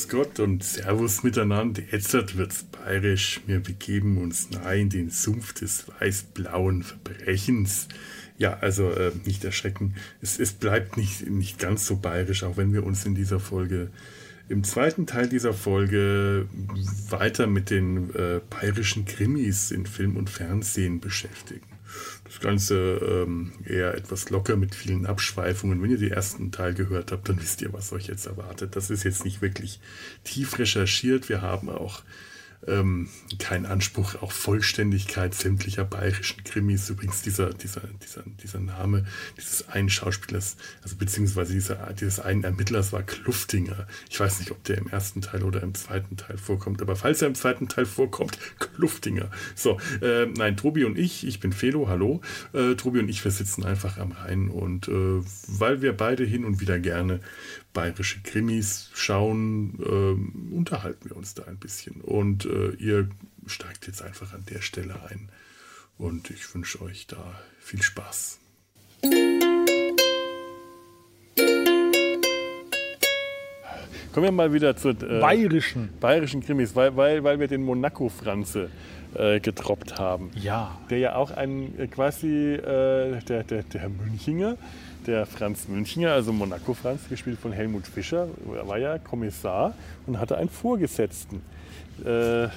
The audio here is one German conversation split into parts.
Grüß Gott und Servus miteinander. Jetzt wird's bayerisch. Wir begeben uns nahe in den Sumpf des weiß-blauen Verbrechens. Ja, also äh, nicht erschrecken. Es, es bleibt nicht, nicht ganz so bayerisch, auch wenn wir uns in dieser Folge, im zweiten Teil dieser Folge weiter mit den äh, bayerischen Krimis in Film und Fernsehen beschäftigen. Das Ganze ähm, eher etwas locker mit vielen Abschweifungen. Wenn ihr den ersten Teil gehört habt, dann wisst ihr, was euch jetzt erwartet. Das ist jetzt nicht wirklich tief recherchiert. Wir haben auch ähm, kein Anspruch auf Vollständigkeit sämtlicher bayerischen Krimis. Übrigens dieser, dieser, dieser, dieser Name dieses einen Schauspielers, also beziehungsweise dieser, dieses einen Ermittlers war Kluftinger. Ich weiß nicht, ob der im ersten Teil oder im zweiten Teil vorkommt, aber falls er im zweiten Teil vorkommt, Kluftinger. So, äh, nein, Tobi und ich, ich bin Felo, hallo. Äh, Tobi und ich, wir sitzen einfach am Rhein und äh, weil wir beide hin und wieder gerne bayerische Krimis schauen, äh, unterhalten wir uns da ein bisschen. Und äh, ihr steigt jetzt einfach an der Stelle ein. Und ich wünsche euch da viel Spaß. Kommen wir mal wieder zu äh, bayerischen. bayerischen Krimis, weil, weil, weil wir den Monaco-Franze äh, getroppt haben. Ja. Der ja auch ein äh, quasi äh, der, der, der Münchinger der Franz Münchner, also Monaco Franz, gespielt von Helmut Fischer, war ja Kommissar und hatte einen Vorgesetzten. Äh,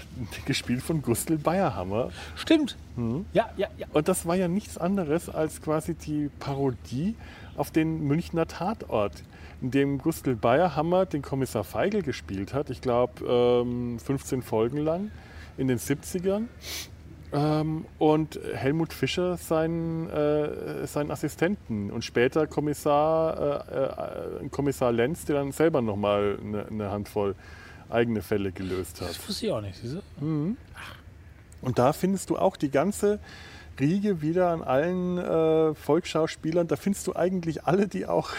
gespielt von Gustl Bayerhammer. Stimmt. Mhm. Ja, ja, ja. Und das war ja nichts anderes als quasi die Parodie auf den Münchner Tatort, in dem Gustl Bayerhammer den Kommissar Feigl gespielt hat. Ich glaube, ähm, 15 Folgen lang in den 70ern. Ähm, und Helmut Fischer seinen, äh, seinen Assistenten und später Kommissar, äh, äh, Kommissar Lenz, der dann selber nochmal eine, eine Handvoll eigene Fälle gelöst hat. Das wusste ich auch nicht, siehst mhm. Und da findest du auch die ganze Riege wieder an allen äh, Volksschauspielern. Da findest du eigentlich alle, die auch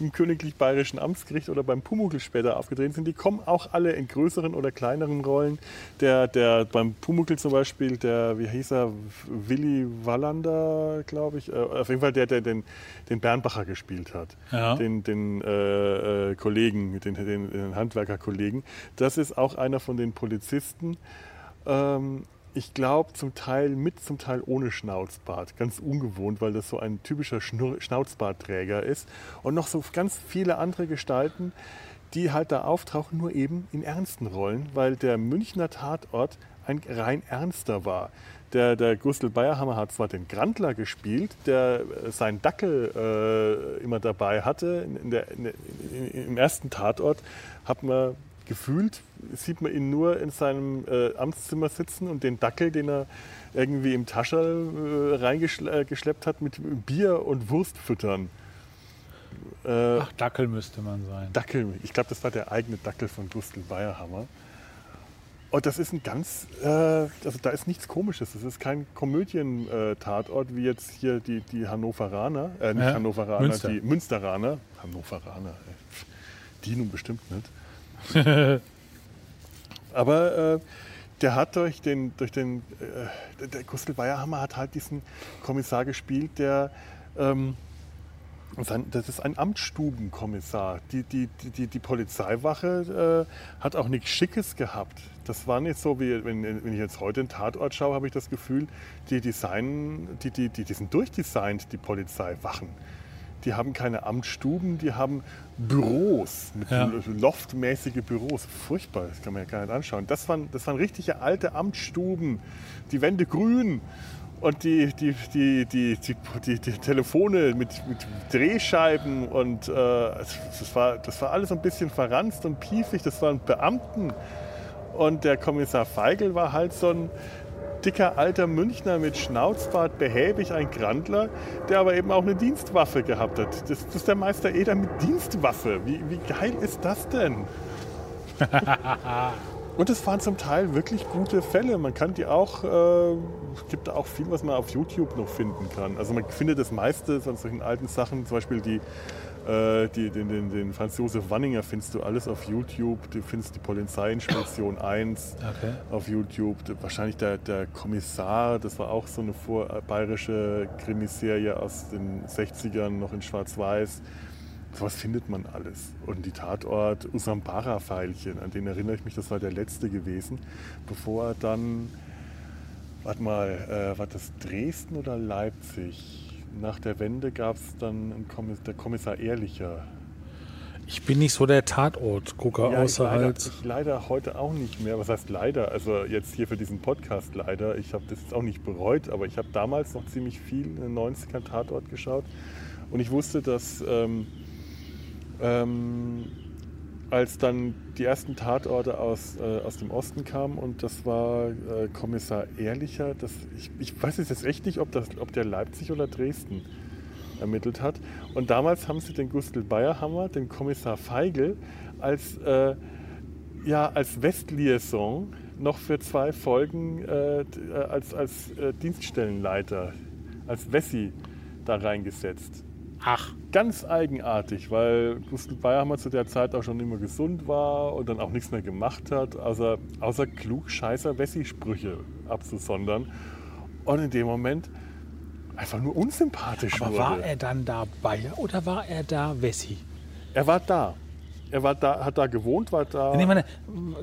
im Königlich Bayerischen Amtsgericht oder beim Pumuckl später aufgetreten sind, die kommen auch alle in größeren oder kleineren Rollen. Der, der beim Pumuckl zum Beispiel, der, wie hieß er, Willy Wallander, glaube ich, äh, auf jeden Fall der, der den, den Bernbacher gespielt hat, ja. den, den äh, äh, Kollegen, den, den, den Handwerkerkollegen. Das ist auch einer von den Polizisten. Ähm, ich glaube, zum Teil mit, zum Teil ohne Schnauzbart. Ganz ungewohnt, weil das so ein typischer Schnauzbartträger ist. Und noch so ganz viele andere Gestalten, die halt da auftauchen, nur eben in ernsten Rollen, weil der Münchner Tatort ein rein ernster war. Der, der Gustl Bayerhammer hat zwar den Grandler gespielt, der äh, seinen Dackel äh, immer dabei hatte. In der, in, in, Im ersten Tatort hat man gefühlt sieht man ihn nur in seinem äh, Amtszimmer sitzen und den Dackel, den er irgendwie im Tascherl äh, reingeschleppt hat, mit Bier und Wurst füttern. Äh, Ach, Dackel müsste man sein. Dackel, ich glaube, das war der eigene Dackel von Gustl Bayerhammer. Und das ist ein ganz, äh, also da ist nichts Komisches. Das ist kein Komödien-Tatort wie jetzt hier die, die Hannoveraner, äh, nicht ja, Hannoveraner, Münster. die Münsteraner. Hannoveraner, ey. die nun bestimmt nicht. Aber äh, der hat durch den, durch den äh, der Gustl Bayerhammer hat halt diesen Kommissar gespielt, der ähm, das ist ein Amtsstubenkommissar. Die, die, die, die Polizeiwache äh, hat auch nichts Schickes gehabt. Das war nicht so, wie wenn, wenn ich jetzt heute einen Tatort schaue, habe ich das Gefühl, die, Design, die, die, die, die sind durchdesignt, die Polizeiwachen die haben keine Amtsstuben, die haben Büros, mit ja. loftmäßige Büros. Furchtbar, das kann man ja gar nicht anschauen. Das waren, das waren richtige alte Amtsstuben, die Wände grün und die, die, die, die, die, die Telefone mit, mit Drehscheiben und äh, das, war, das war alles ein bisschen verranzt und piefig. Das waren Beamten. Und der Kommissar Feigl war halt so ein, dicker alter Münchner mit Schnauzbart, behäbig, ein Grandler, der aber eben auch eine Dienstwaffe gehabt hat. Das, das ist der Meister Eder mit Dienstwaffe. Wie, wie geil ist das denn? Und es waren zum Teil wirklich gute Fälle. Man kann die auch, äh, es gibt da auch viel, was man auf YouTube noch finden kann. Also man findet das meiste von solchen alten Sachen, zum Beispiel die äh, die, den, den, den, Franz Josef Wanninger findest du alles auf YouTube. Du findest die Polizeiinspektion 1 okay. auf YouTube. Wahrscheinlich der, der Kommissar, das war auch so eine vor, bayerische Krimiserie aus den 60ern, noch in Schwarz-Weiß. sowas findet man alles. Und die Tatort Usambara-Pfeilchen, an den erinnere ich mich, das war der letzte gewesen, bevor er dann, warte mal, äh, war das Dresden oder Leipzig? Nach der Wende gab es dann Kommissar, der Kommissar Ehrlicher. Ich bin nicht so der Tatortgucker, Ja, außer leider, halt. ich leider heute auch nicht mehr. Was heißt leider? Also jetzt hier für diesen Podcast leider. Ich habe das jetzt auch nicht bereut, aber ich habe damals noch ziemlich viel in den 90ern Tatort geschaut. Und ich wusste, dass ähm, ähm, als dann die ersten Tatorte aus, äh, aus dem Osten kamen und das war äh, Kommissar Ehrlicher, das, ich, ich weiß jetzt echt nicht, ob, das, ob der Leipzig oder Dresden ermittelt hat. Und damals haben sie den Gustl Bayerhammer, den Kommissar Feigl, als, äh, ja, als Westliaison noch für zwei Folgen äh, äh, als, als äh, Dienststellenleiter, als Wessi da reingesetzt. Ach, Ganz eigenartig, weil Gustl Bayerhammer zu der Zeit auch schon immer gesund war und dann auch nichts mehr gemacht hat, außer, außer klugscheißer Wessi-Sprüche abzusondern. Und in dem Moment einfach nur unsympathisch aber wurde. war er dann da Bayer oder war er da Wessi? Er war da. Er war da, hat da gewohnt, war da. Nee, meine,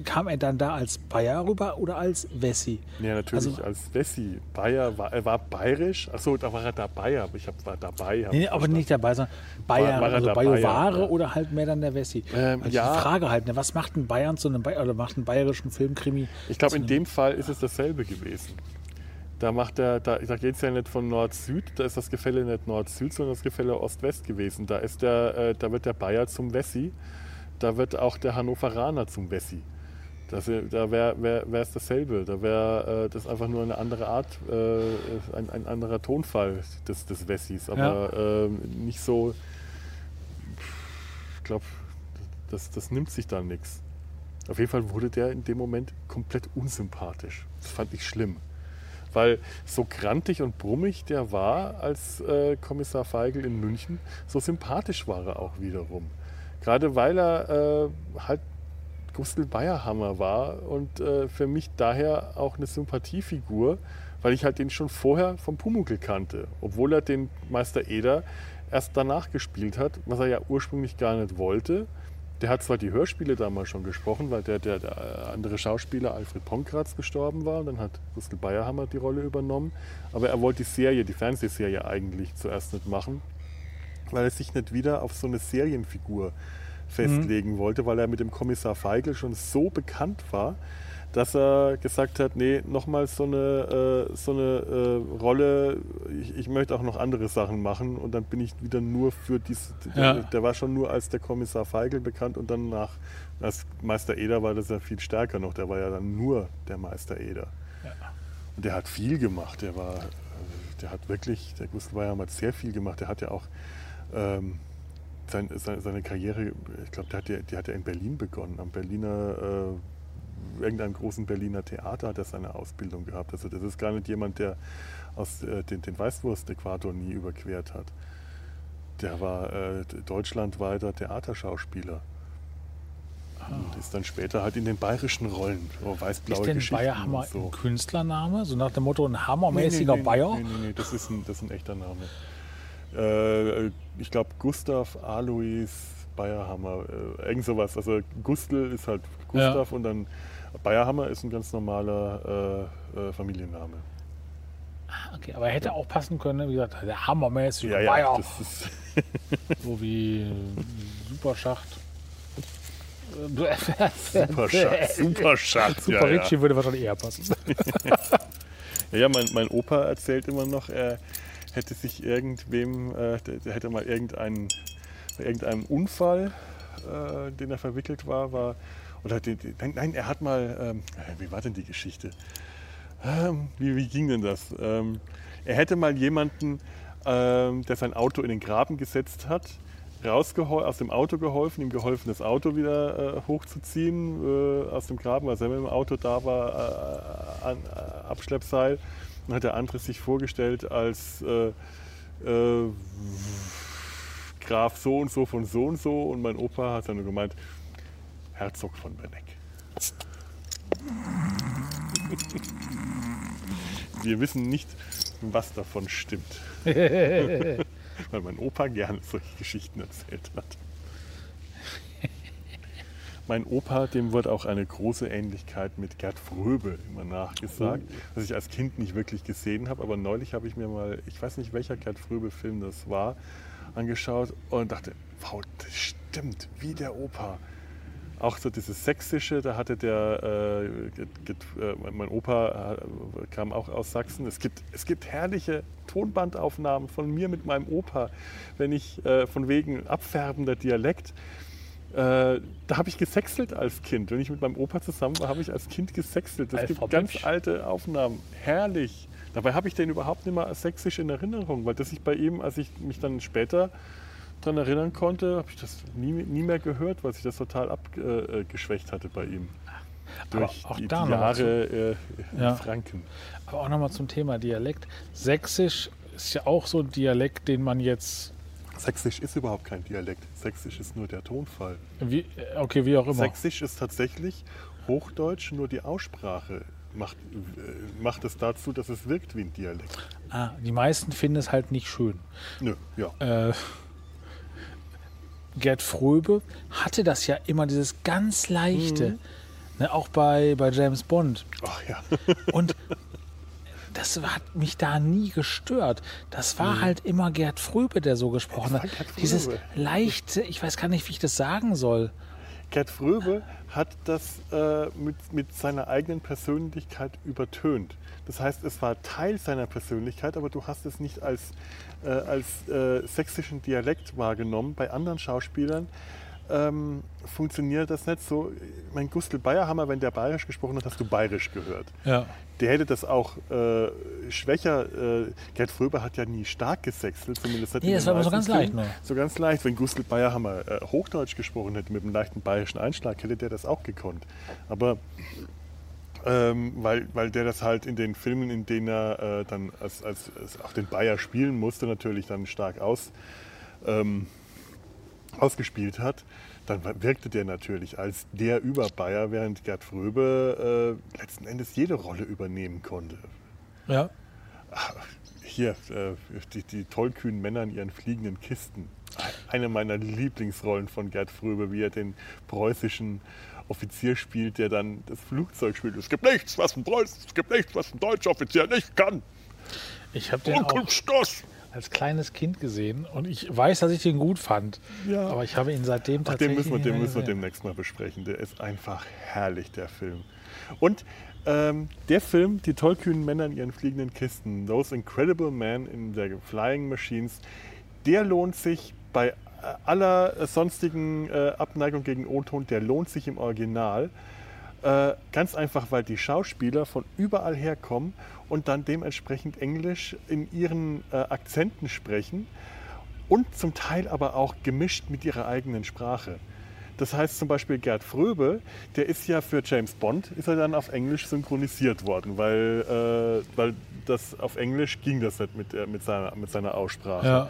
kam er dann da als Bayer rüber oder als Wessi? ja, natürlich also- als Wessi. Bayer war, er war bayerisch. Achso, da war er dabei, aber ich hab, war dabei. hab Nee, nee, aber nicht dabei, sondern Bayer, war er also Bayoware Bayer, ja. oder halt mehr dann der Wessi. Ähm, also ja. Die Frage halt, ne, was macht ein Bayern zu einem Bayer, oder macht einen bayerischen Filmkrimi? Ich glaube, in dem Fall ist es dasselbe gewesen. Da macht er, da, da geht es ja nicht von Nord-Süd, da ist das Gefälle nicht Nord-Süd, sondern das Gefälle Ost-West gewesen. Da, ist der, äh, da wird der Bayer zum Wessi, da wird auch der Hannoveraner zum Wessi. Das, äh, da wäre wär, es dasselbe. Da wäre äh, das einfach nur eine andere Art, äh, ein, ein anderer Tonfall des, des Wessis, aber ähm, nicht so. Ich glaube, das, das nimmt sich dann nichts. Auf jeden Fall wurde der in dem Moment komplett unsympathisch. Das fand ich schlimm. Weil so grantig und brummig der war als äh, Kommissar Feigl in München, so sympathisch war er auch wiederum. Gerade weil er äh, halt Gustl Bayerhammer war und äh, für mich daher auch eine Sympathiefigur, weil ich halt den schon vorher vom Pumuckl kannte, obwohl er den Meister Eder erst danach gespielt hat, was er ja ursprünglich gar nicht wollte. Der hat zwar die Hörspiele damals schon gesprochen, weil der, der, der andere Schauspieler Alfred Ponkratz gestorben war, und dann hat Gustl Bayerhammer die Rolle übernommen, aber er wollte die Serie, die Fernsehserie eigentlich zuerst nicht machen, weil er sich nicht wieder auf so eine Serienfigur festlegen wollte, weil er mit dem Kommissar Feigl schon so bekannt war, dass er gesagt hat, nee, nochmal so eine, äh, so eine äh, Rolle, ich, ich möchte auch noch andere Sachen machen und dann bin ich wieder nur für dies, Ja. der, der war schon nur als der Kommissar Feigl bekannt und dann nach, als Meister Eder war das ja viel stärker noch, der war ja dann nur der Meister Eder. Und der hat viel gemacht, der war, äh, der hat wirklich, der Gustl Bayerhammer hat sehr viel gemacht, der hat ja auch ähm, sein, seine, seine Karriere, ich glaube, die, hat ja- die hat ja in Berlin begonnen, am Berliner, äh, irgendeinem großen Berliner Theater hat er seine Ausbildung gehabt. Also das ist gar nicht jemand, der aus äh, den, den Weißwurst-Äquator nie überquert hat. Der war äh, deutschlandweiter Theaterschauspieler. Und ist dann später halt in den bayerischen Rollen, so weiß-blaue Ist denn Geschichten Bayerhammer und so. ein Künstlername? So nach dem Motto ein hammermäßiger nee, Bayer? Nee, nee, nee, das ist ein, das ist ein echter Name. Äh, ich glaube Gustav Alois Bayerhammer, äh, irgend sowas. Also Gustl ist halt Gustav und dann Bayerhammer ist ein ganz normaler äh, äh, Familienname. Okay, aber er hätte auch passen können, ne? wie gesagt, der hammermäßige Ja, ja, Bayer. das ist, So wie äh, Superschacht. super Schatz, super ja, ja. Ricci würde wahrscheinlich eher passen. Ja, ja mein, mein Opa erzählt immer noch, er hätte sich irgendwem, äh, der, hätte mal irgendeinen, bei irgendeinem Unfall, äh, den er verwickelt war, war oder die, die, nein, er hat mal, ähm, wie war denn die Geschichte? Ähm, wie, wie ging denn das? Ähm, er hätte mal jemanden, ähm, der sein Auto in den Graben gesetzt hat, aus dem Auto geholfen, ihm geholfen, das Auto wieder äh, hochzuziehen äh, aus dem Graben, weil er selber im Auto da war, äh, an, äh, Abschleppseil. Hat der andere sich vorgestellt als äh, äh, Graf so und so von so und so und mein Opa hat dann gemeint, Herzog von Benneck. Wir wissen nicht, was davon stimmt. weil mein Opa gerne solche Geschichten erzählt hat. Mein Opa, dem wird auch eine große Ähnlichkeit mit Gerd Fröbe immer nachgesagt, oh. was ich als Kind nicht wirklich gesehen habe. Aber neulich habe ich mir mal, ich weiß nicht welcher Gerd Fröbe-Film das war, angeschaut und dachte, wow, das stimmt, wie der Opa. Auch so dieses Sächsische, da hatte der, äh, äh, mein Opa äh, kam auch aus Sachsen. Es gibt, es gibt herrliche Tonbandaufnahmen von mir mit meinem Opa, wenn ich äh, von wegen abfärbender Dialekt äh, da habe ich gesexelt als Kind. Wenn ich mit meinem Opa zusammen war, habe ich als Kind gesexelt. Das gibt ganz alte Aufnahmen. Herrlich. Dabei habe ich den überhaupt nicht mehr sächsisch in Erinnerung, weil das ich bei ihm, als ich mich dann später daran erinnern konnte, habe ich das nie, nie mehr gehört, weil sich das total abgeschwächt hatte bei ihm. Durch auch die, da die Jahre äh, ja. Franken. Aber auch nochmal zum Thema Dialekt. Sächsisch ist ja auch so ein Dialekt, den man jetzt Sächsisch ist überhaupt kein Dialekt. Sächsisch ist nur der Tonfall. Wie, okay, wie auch immer. Sächsisch ist tatsächlich Hochdeutsch, nur die Aussprache macht, äh, macht es dazu, dass es wirkt wie ein Dialekt. Ah, die meisten finden es halt nicht schön. Nö, ja. Äh, Gerd Fröbe hatte das ja immer, dieses ganz leichte. Mhm. Ne, auch bei, bei James Bond. Ach ja. Und das hat mich da nie gestört. Das war mhm. halt immer Gerd Fröbe, der so gesprochen hat. Dieses leichte, ich weiß gar nicht, wie ich das sagen soll. Gerd Fröbe hat das äh, mit, mit seiner eigenen Persönlichkeit übertönt. Das heißt, es war Teil seiner Persönlichkeit, aber du hast es nicht als, äh, als äh, sächsischen Dialekt wahrgenommen. Bei anderen Schauspielern ähm, funktioniert das nicht so. Mein Gustl Bayerhammer, wenn der bayerisch gesprochen hat, hast du bayerisch gehört. Ja. Der hätte das auch äh, schwächer. Äh, Gerd Fröber hat ja nie stark gesächselt, zumindest hat Nee, das war aber so ganz leicht nur. So ganz leicht. Wenn Gustl Bayerhammer äh, Hochdeutsch gesprochen hätte mit einem leichten bayerischen Einschlag, hätte der das auch gekonnt. Aber ähm, weil, weil der das halt in den Filmen, in denen er äh, dann als, als, als, auch den Bayer spielen musste, natürlich dann stark aus. Ähm, ausgespielt hat, dann wirkte der natürlich als der Überbayer, während Gerd Fröbe äh, letzten Endes jede Rolle übernehmen konnte. Ja. Hier, äh, die, die tollkühnen Männer in ihren fliegenden Kisten. Eine meiner Lieblingsrollen von Gerd Fröbe, wie er den preußischen Offizier spielt, der dann das Flugzeug spielt. Es gibt nichts, was ein Preuß, es gibt nichts, was ein deutscher Offizier nicht kann. Ich habe den auch, als kleines Kind gesehen und ich weiß, dass ich den gut fand. Ja. Aber ich habe ihn seitdem Ach, tatsächlich. Den müssen wir, den müssen wir demnächst mal besprechen. Der ist einfach herrlich, der Film. Und ähm, der Film, die tollkühnen Männer in ihren fliegenden Kisten, Those Incredible Men in the Flying Machines, der lohnt sich bei aller sonstigen äh, Abneigung gegen O-Ton, der lohnt sich im Original. Äh, ganz einfach, weil die Schauspieler von überall herkommen und dann dementsprechend Englisch in ihren äh, Akzenten sprechen und zum Teil aber auch gemischt mit ihrer eigenen Sprache. Das heißt zum Beispiel Gerd Fröbe, der ist ja für James Bond, ist er dann auf Englisch synchronisiert worden, weil, äh, weil das auf Englisch ging das nicht mit, mit, seiner, mit seiner Aussprache. Ja.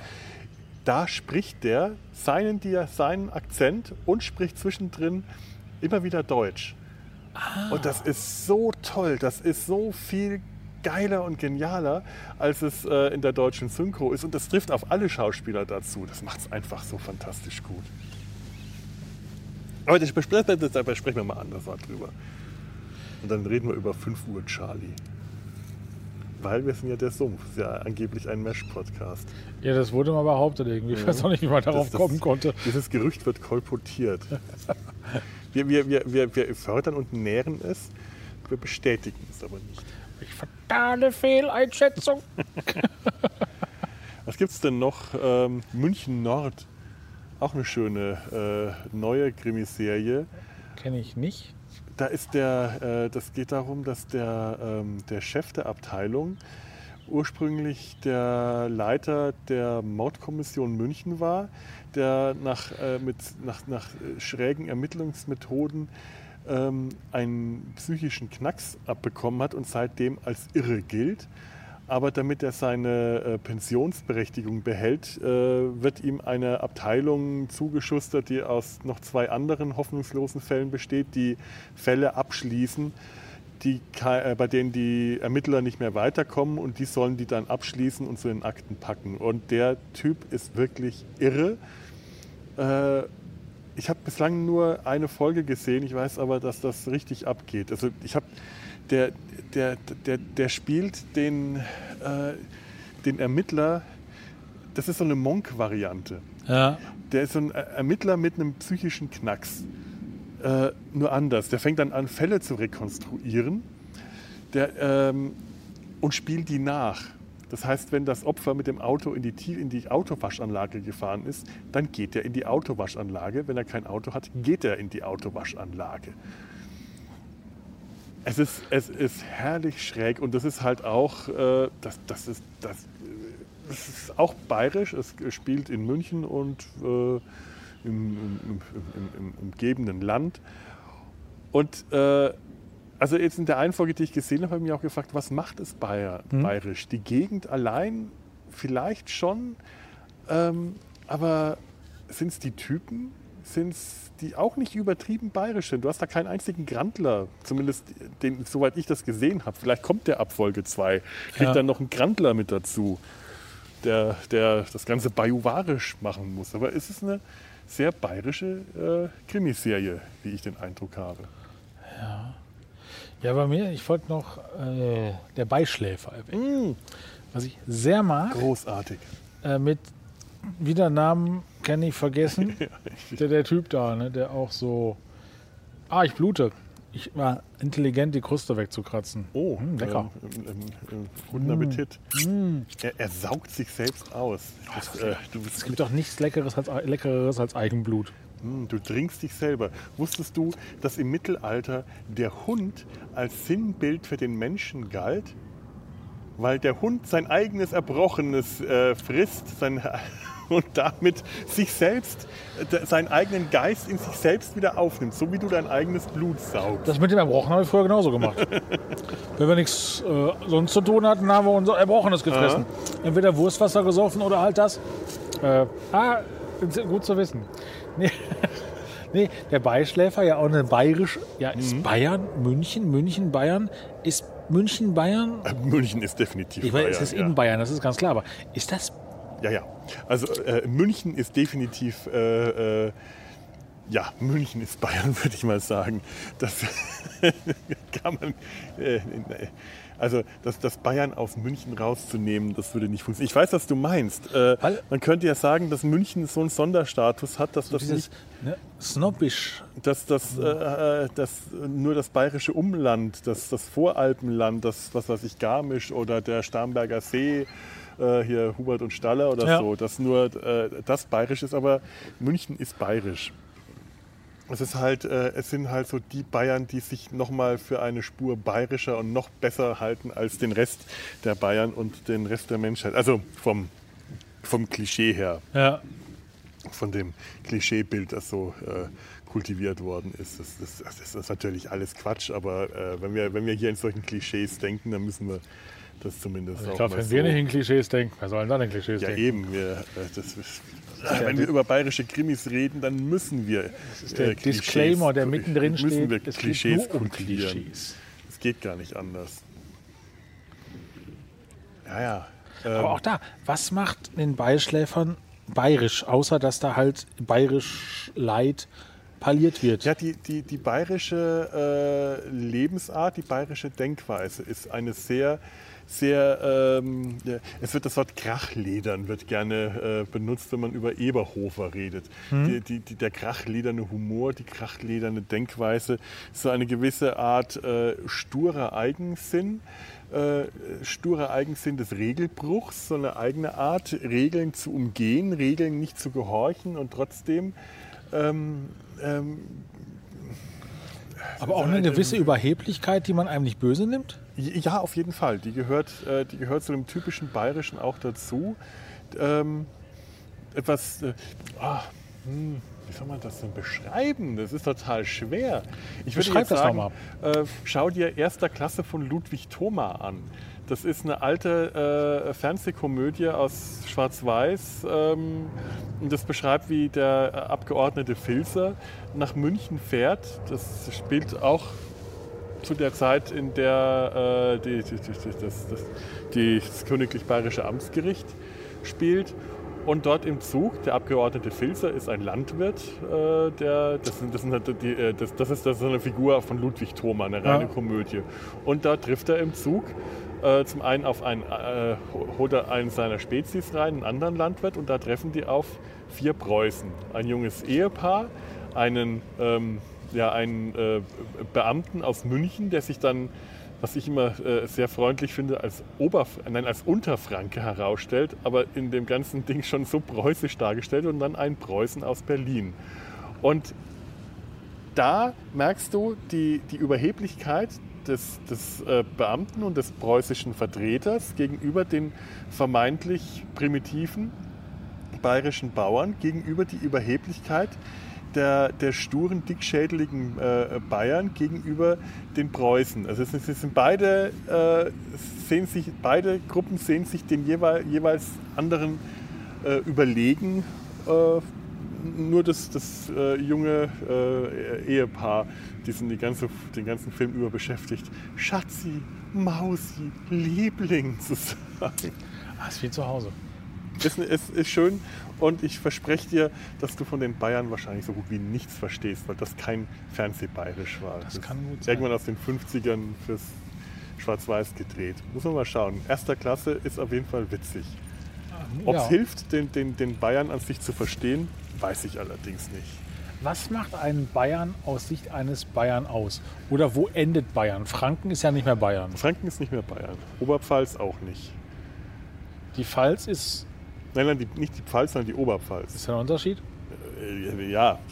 Da spricht der seinen, seinen Akzent und spricht zwischendrin immer wieder Deutsch. Ah. Und das ist so toll, das ist so viel geiler und genialer, als es äh, in der deutschen Synchro ist. Und das trifft auf alle Schauspieler dazu. Das macht es einfach so fantastisch gut. Aber das besprechen, das, da sprechen wir mal anders drüber. Und dann reden wir über 5 Uhr Charlie. Weil wir sind ja der Sumpf. Das ist ja angeblich ein Mesh-Podcast. Ja, das wurde mal behauptet irgendwie. Ich weiß auch nicht, wie man darauf das, kommen konnte. Dieses Gerücht wird kolportiert. wir, wir, wir, wir, wir fördern und nähren es, wir bestätigen es aber nicht. Ich fatale Fehleinschätzung. Was gibt es denn noch? Ähm, München Nord. Auch eine schöne äh, neue Krimiserie. Kenne ich nicht. Da ist der, äh, das geht darum, dass der, ähm, der Chef der Abteilung ursprünglich der Leiter der Mordkommission München war, der nach, äh, mit, nach, nach schrägen Ermittlungsmethoden ähm, einen psychischen Knacks abbekommen hat und seitdem als irre gilt. Aber damit er seine äh, Pensionsberechtigung behält, äh, wird ihm eine Abteilung zugeschustert, die aus noch zwei anderen hoffnungslosen Fällen besteht, die Fälle abschließen, die, äh, bei denen die Ermittler nicht mehr weiterkommen und die sollen die dann abschließen und zu den Akten packen. Und der Typ ist wirklich irre. Äh, ich habe bislang nur eine Folge gesehen, ich weiß aber, dass das richtig abgeht. Also ich habe, der, der, der, der spielt den, äh, den Ermittler, das ist so eine Monk-Variante. Ja. Der ist so ein Ermittler mit einem psychischen Knacks. Äh, nur anders. Der fängt dann an, Fälle zu rekonstruieren der, ähm, und spielt die nach. Das heißt, wenn das Opfer mit dem Auto in die, in die Autowaschanlage gefahren ist, dann geht er in die Autowaschanlage. Wenn er kein Auto hat, geht er in die Autowaschanlage. Es ist, es ist herrlich schräg und das ist halt auch, äh, das, das, ist, das, das ist auch bayerisch. Es spielt in München und äh, im, im, im, im, umgebenden Land. Und äh, also jetzt in der einen Folge, die ich gesehen habe, habe ich mich auch gefragt, was macht es Bayer, mhm. bayerisch? Die Gegend allein vielleicht schon, ähm, aber sind es die Typen? Sind es die auch nicht übertrieben bayerisch sind? Du hast da keinen einzigen Grandler, zumindest den, soweit ich das gesehen habe. Vielleicht kommt der ab Folge 2, kriegt ja. dann noch einen Grandler mit dazu, der, der das Ganze bayouarisch machen muss. Aber ist es eine sehr bayerische äh, Krimiserie, wie ich den Eindruck habe. Ja. Ja, bei mir, ich wollte noch äh, der Beischläfer erwähnen. Mm. Was ich sehr mag. Großartig. Äh, mit wieder Namen kenne ich vergessen. der, der Typ da, ne, der auch so. Ah, ich blute. Ich war intelligent, die Kruste wegzukratzen. Oh, hm, lecker. Ähm, ähm, ähm, guten Appetit. Mm. Er, er, saugt sich selbst aus. Das, äh, es gibt doch nichts Leckeres als, Leckeres als Eigenblut. Hm, du trinkst dich selber. Wusstest du, dass im Mittelalter der Hund als Sinnbild für den Menschen galt? Weil der Hund sein eigenes Erbrochenes äh, frisst sein, und damit sich selbst, äh, seinen eigenen Geist in sich selbst wieder aufnimmt, so wie du dein eigenes Blut saugst. Das mit dem Erbrochenen habe ich früher genauso gemacht. Wenn wir nichts äh, sonst zu tun hatten, haben wir unser Erbrochenes gefressen. Aha. Entweder Wurstwasser gesoffen oder halt das. Äh, ah, gut zu wissen. Nee. nee, der Beischläfer, ja auch eine bayerische, ja, ist mhm. Bayern, München, München, Bayern, ist München, Bayern? Äh, München ist definitiv ich Bayern. es ist ja. in Bayern, das ist ganz klar, aber ist das? Ja, ja. Also äh, München ist definitiv, äh, äh, ja, München ist Bayern, würde ich mal sagen. Das kann man, äh, also das, das Bayern aus München rauszunehmen, das würde nicht funktionieren. Ich weiß, was du meinst. Äh, man könnte ja sagen, dass München so einen Sonderstatus hat, dass so das nicht ne, snobbisch, dass das, äh, dass nur das bayerische Umland, das, das Voralpenland, das was weiß ich Garmisch oder der Starnberger See äh, hier Hubert und Staller oder ja. so, dass nur äh, das bayerisch ist, aber München ist bayerisch es ist halt, äh, es sind halt so die Bayern, die sich nochmal für eine Spur bayerischer und noch besser halten als den Rest der Bayern und den Rest der Menschheit. Also vom, vom Klischee her. Ja. Von dem Klischeebild, das so äh, kultiviert worden ist. Das, das, das, ist natürlich alles Quatsch, aber äh, wenn, wir, wenn wir hier in solchen Klischees denken, dann müssen wir das zumindest also ich glaube, wenn so wir nicht in Klischees denken, wer soll dann in Klischees ja, denken? Ja, eben. Wir, äh, das, wenn wir über bayerische Krimis reden, dann müssen wir. Das ist der äh, Disclaimer, der mittendrin steht. Müssen wir Klischees nur um Klischees. Es geht gar nicht anders. Ja, ja. Ähm, Aber auch da, was macht den Beischläfern bayerisch, außer dass da halt bayerisch Leid parliert wird? Ja, die, die, die bayerische äh, Lebensart, die bayerische Denkweise ist eine sehr sehr, ähm, es wird das Wort Krachledern wird gerne äh, benutzt, wenn man über Eberhofer redet. Hm. Die, die, die, der krachlederne Humor, die krachlederne Denkweise, so eine gewisse Art äh, sturer Eigensinn. Äh, sturer Eigensinn des Regelbruchs, so eine eigene Art, Regeln zu umgehen, Regeln nicht zu gehorchen und trotzdem ähm, ähm, aber auch eine gewisse Überheblichkeit, die man einem nicht böse nimmt? Ja, auf jeden Fall. Die gehört, äh, die gehört zu dem typischen Bayerischen auch dazu. Ähm, etwas, äh, oh, hm, wie soll man das denn beschreiben? Das ist total schwer. Ich würde jetzt sagen, äh, schau dir erster Klasse von Ludwig Thoma an. Das ist eine alte äh, Fernsehkomödie aus Schwarz-Weiß. Ähm, und das beschreibt, wie der Abgeordnete Filzer nach München fährt. Das spielt auch zu der Zeit, in der äh, die, die, die, das, das, das Königlich Bayerische Amtsgericht spielt. Und dort im Zug, der Abgeordnete Filzer ist ein Landwirt, äh, der, das, sind, das, sind halt die, äh, das, das, ist, das ist eine Figur von Ludwig Thoma, eine reine Ja. Komödie. Und da trifft er im Zug äh, zum einen auf einen, äh, holt er einen seiner Spezies rein, einen anderen Landwirt, und da treffen die auf vier Preußen. Ein junges Ehepaar, einen, ähm, ja, einen äh, Beamten aus München, der sich dann, was ich immer äh, sehr freundlich finde, als, Oberf nein, als Unterfranke herausstellt, aber in dem ganzen Ding schon so preußisch dargestellt, und dann einen Preußen aus Berlin. Und da merkst du die, die Überheblichkeit des, des äh, Beamten und des preußischen Vertreters gegenüber den vermeintlich primitiven bayerischen Bauern, gegenüber die Überheblichkeit der, der sturen, dickschädeligen äh, Bayern gegenüber den Preußen. Also es, sind- es sind beide, äh, sehen sich, beide Gruppen sehen sich den jeweil, jeweils anderen äh, überlegen. Äh, nur das, das äh, junge äh, Ehepaar, die sind die ganze, den ganzen Film über beschäftigt, Schatzi, Mausi, Liebling zu sagen. Ah, ist wie zu Hause. Es ist, ist schön und ich verspreche dir, dass du von den Bayern wahrscheinlich so gut wie nichts verstehst, weil das kein Fernsehbayerisch war. Das kann gut sein. Irgendwann aus den 50ern fürs Schwarz-Weiß gedreht. Muss man mal schauen. Erster Klasse ist auf jeden Fall witzig. Ob es Ja. hilft, den, den, den Bayern an sich zu verstehen, weiß ich allerdings nicht. Was macht einen Bayern aus Sicht eines Bayern aus? Oder wo endet Bayern? Franken ist ja nicht mehr Bayern. Franken ist nicht mehr Bayern. Oberpfalz auch nicht. Die Pfalz ist, Nein, nein, die, nicht die Pfalz, sondern die Oberpfalz. ist ja ein Unterschied. Äh, ja,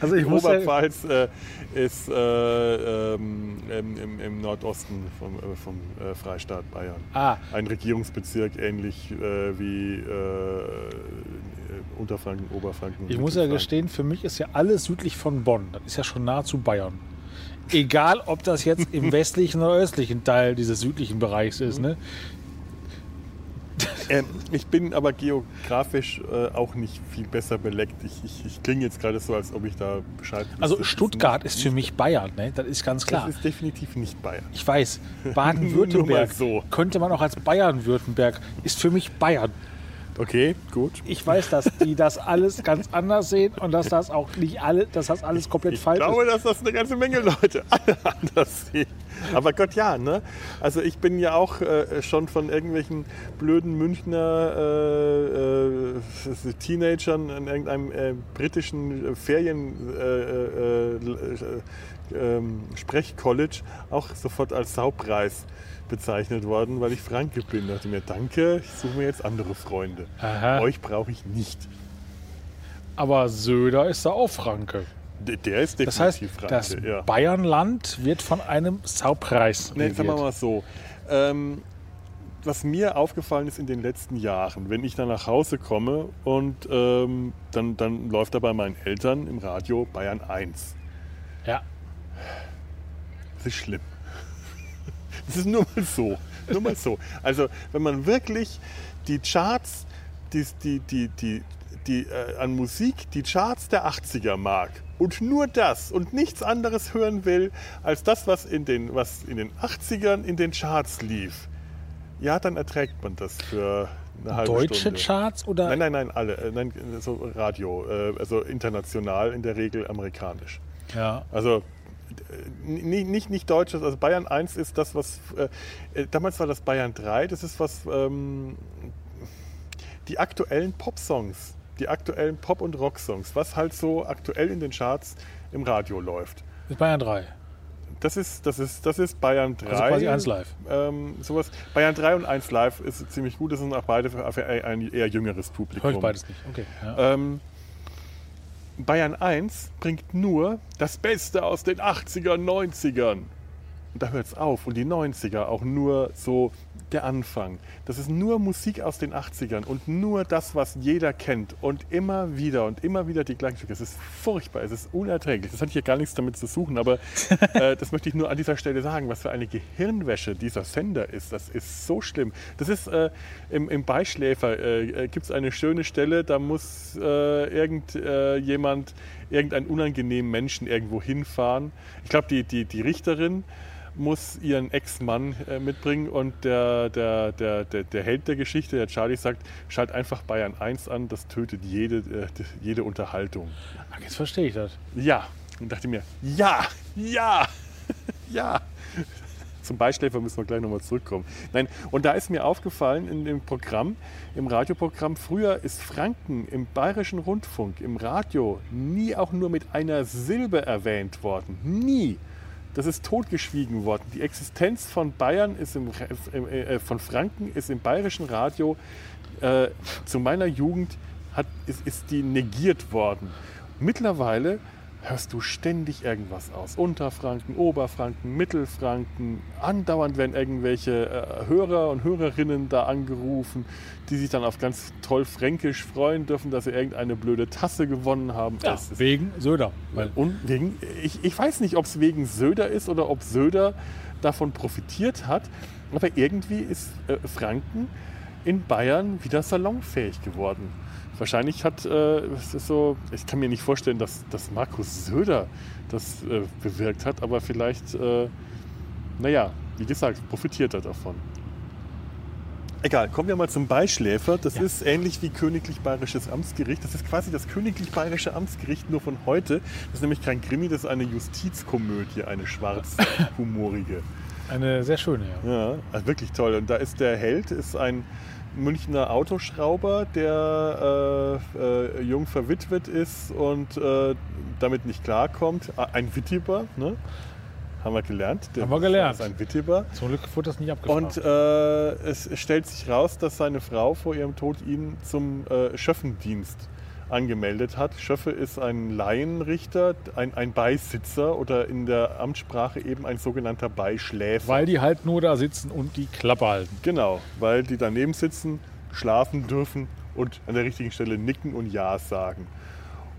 Also ich Die muss Oberpfalz äh, ist äh, ähm, im, im, Nordosten vom, äh, vom äh, Freistaat Bayern. ah, Ein Regierungsbezirk ähnlich äh, wie Unterfranken, Oberfranken. ich muss ja gestehen, für mich ist ja alles südlich von Bonn. Das ist ja schon nahezu Bayern. Egal, ob das jetzt im westlichen oder östlichen Teil dieses südlichen Bereichs ist. Ne? Ähm, ich bin aber geografisch äh, auch nicht viel besser beleckt. Ich, ich, ich klinge jetzt gerade so, als ob ich da Bescheid. Also Stuttgart nicht- ist für mich Bayern. Ne? Das ist ganz klar. Das ist definitiv nicht Bayern. Ich weiß, Baden-Württemberg so. könnte man auch als Bayern-Württemberg, ist für mich Bayern. Okay, gut. Ich weiß, dass die das alles ganz anders sehen und dass das auch nicht alle, dass das alles komplett Ich falsch glaube, ist. dass das eine ganze Menge Leute alle anders sehen. Aber Gott, ja, ne? Also ich bin ja auch äh, schon von irgendwelchen blöden Münchner äh, äh, Teenagern in irgendeinem äh, britischen Ferien äh, äh, äh, ähm, Sprechcollege auch sofort als Saupreis bezeichnet worden, weil ich Franke bin. Da dachte mir, danke, ich suche mir jetzt andere Freunde. Aha. Euch brauche ich nicht. Aber Söder ist da auch Franke. Der, ist Das heißt, definitiv das Franke. ja. Bayernland wird von einem Saupreis Nee, sagen wir regiert. mal so. Ähm, was mir aufgefallen ist in den letzten Jahren, wenn ich dann nach Hause komme und ähm, dann, dann läuft da bei meinen Eltern im Radio Bayern 1. Ja, Das ist schlimm. Das ist nur mal so. Nur mal so. Also, wenn man wirklich die Charts, die, die, die, die, die äh, an Musik, die Charts der 80er mag und nur das und nichts anderes hören will, als das, was in den, was in den 80ern in den Charts lief, ja, dann erträgt man das für eine halbe deutsche Stunde. Charts oder Nein, nein, nein, alle. Äh, Nein, so Radio. äh, Also international, in der Regel amerikanisch. Ja. Also äh, nicht, nicht, nicht deutsches, also Bayern 1 ist das, was. Äh, damals war das Bayern 3, das ist was. Ähm, die aktuellen Pop-Songs, die aktuellen Pop- und Rock-Songs, was halt so aktuell in den Charts im Radio läuft. ist Bayern 3. Das ist, das ist, das ist Bayern 3. Also quasi 1 live. Ähm, sowas. Bayern 3 und 1 Live ist ziemlich gut, das sind auch beide für, ein eher jüngeres Publikum. Höre ich beides nicht. Okay. Ja. Ähm, Bayern 1 bringt nur das Beste aus den 80ern, 90ern. Und da hört es auf. Und die 90er auch nur so der Anfang. Das ist nur Musik aus den 80ern und nur das, was jeder kennt. Und immer wieder und immer wieder die gleichen Stücke. Es ist furchtbar, es ist unerträglich. Das hat hier gar nichts damit zu suchen, aber äh, das möchte ich nur an dieser Stelle sagen, was für eine Gehirnwäsche dieser Sender ist. Das ist so schlimm. Das ist äh, im, im Beischläfer äh, äh gibt es eine schöne Stelle, da muss äh, irgendjemand, äh, irgendeinen unangenehmen Menschen irgendwo hinfahren. Ich glaube, die, die, die Richterin muss ihren Ex-Mann äh, mitbringen und der, der, der, der, der Held der Geschichte, der Charlie, sagt, schalt einfach Bayern 1 an, das tötet jede, äh, jede Unterhaltung. Ach, jetzt verstehe ich das. Ja, und dachte mir, ja, ja, ja. Zum Beischläfer müssen wir gleich nochmal zurückkommen. Nein, und da ist mir aufgefallen in dem Programm, im Radioprogramm, früher ist Franken im bayerischen Rundfunk, im Radio, nie auch nur mit einer Silbe erwähnt worden. Nie. Das ist totgeschwiegen worden. Die Existenz von Bayern ist im, äh, von Franken ist im bayerischen Radio äh, zu meiner Jugend hat, ist, ist die negiert worden. Mittlerweile hörst du ständig irgendwas aus. Unterfranken, Oberfranken, Mittelfranken. Andauernd werden irgendwelche äh, Hörer und Hörerinnen da angerufen, die sich dann auf ganz toll Fränkisch freuen dürfen, dass sie irgendeine blöde Tasse gewonnen haben. Ja, wegen Söder. Und wegen, ich, ich weiß nicht, ob es wegen Söder ist oder ob Söder davon profitiert hat, aber irgendwie ist äh, Franken in Bayern wieder salonfähig geworden. Wahrscheinlich hat äh, so, ich kann mir nicht vorstellen, dass, dass Markus Söder das äh, bewirkt hat, aber vielleicht, äh, naja, wie gesagt, profitiert er davon. Egal, kommen wir mal zum Beischläfer. Das ja. ist ähnlich wie Königlich Bayerisches Amtsgericht. Das ist quasi das Königlich Bayerische Amtsgericht nur von heute. Das ist nämlich kein Krimi, das ist eine Justizkomödie, eine schwarzhumorige. Eine sehr schöne, ja. Ja, also wirklich toll. Und da ist der Held, ist ein Münchner Autoschrauber, der äh, äh, jung verwitwet ist und äh, damit nicht klarkommt. Ein Wittiber, ne? Haben wir gelernt. Der Haben wir gelernt. ist ein Wittiber. Zum Glück wurde das nicht abgefragt. Und äh, es stellt sich raus, dass seine Frau vor ihrem Tod ihn zum äh, Schöffendienst angemeldet hat. Schöffe ist ein Laienrichter, ein, ein Beisitzer oder in der Amtssprache eben ein sogenannter Beischläfer. Weil die halt nur da sitzen und die Klappe halten. Genau, weil die daneben sitzen, schlafen dürfen und an der richtigen Stelle nicken und Ja sagen.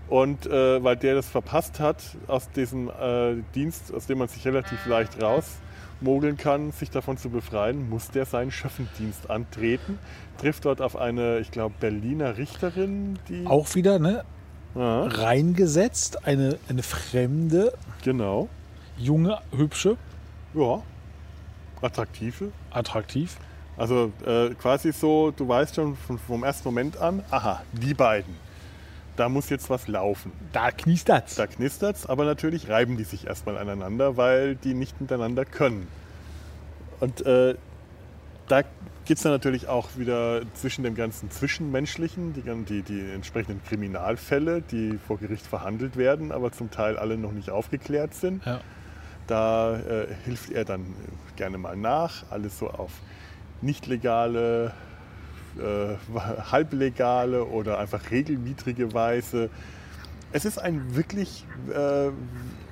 Und äh, weil der das verpasst hat, aus diesem äh, Dienst, aus dem man sich relativ leicht rausmogeln kann, sich davon zu befreien, muss der seinen Schöffendienst antreten trifft dort auf eine, ich glaube, Berliner Richterin, die. Auch wieder, ne? Ja. Reingesetzt, eine, eine fremde. Genau. Junge, hübsche. Ja. Attraktive. Attraktiv. Also äh, quasi so, du weißt schon vom, vom ersten Moment an, aha, die beiden. Da muss jetzt was laufen. Da knistert's. Da knistert's, aber natürlich reiben die sich erstmal aneinander, weil die nicht miteinander können. Und äh, da gibt es dann natürlich auch wieder zwischen dem ganzen Zwischenmenschlichen, die, die, die entsprechenden Kriminalfälle, die vor Gericht verhandelt werden, aber zum Teil alle noch nicht aufgeklärt sind. Ja. Da äh, hilft er dann gerne mal nach, alles so auf nicht legale, äh, halblegale oder einfach regelwidrige Weise es ist ein wirklich, äh,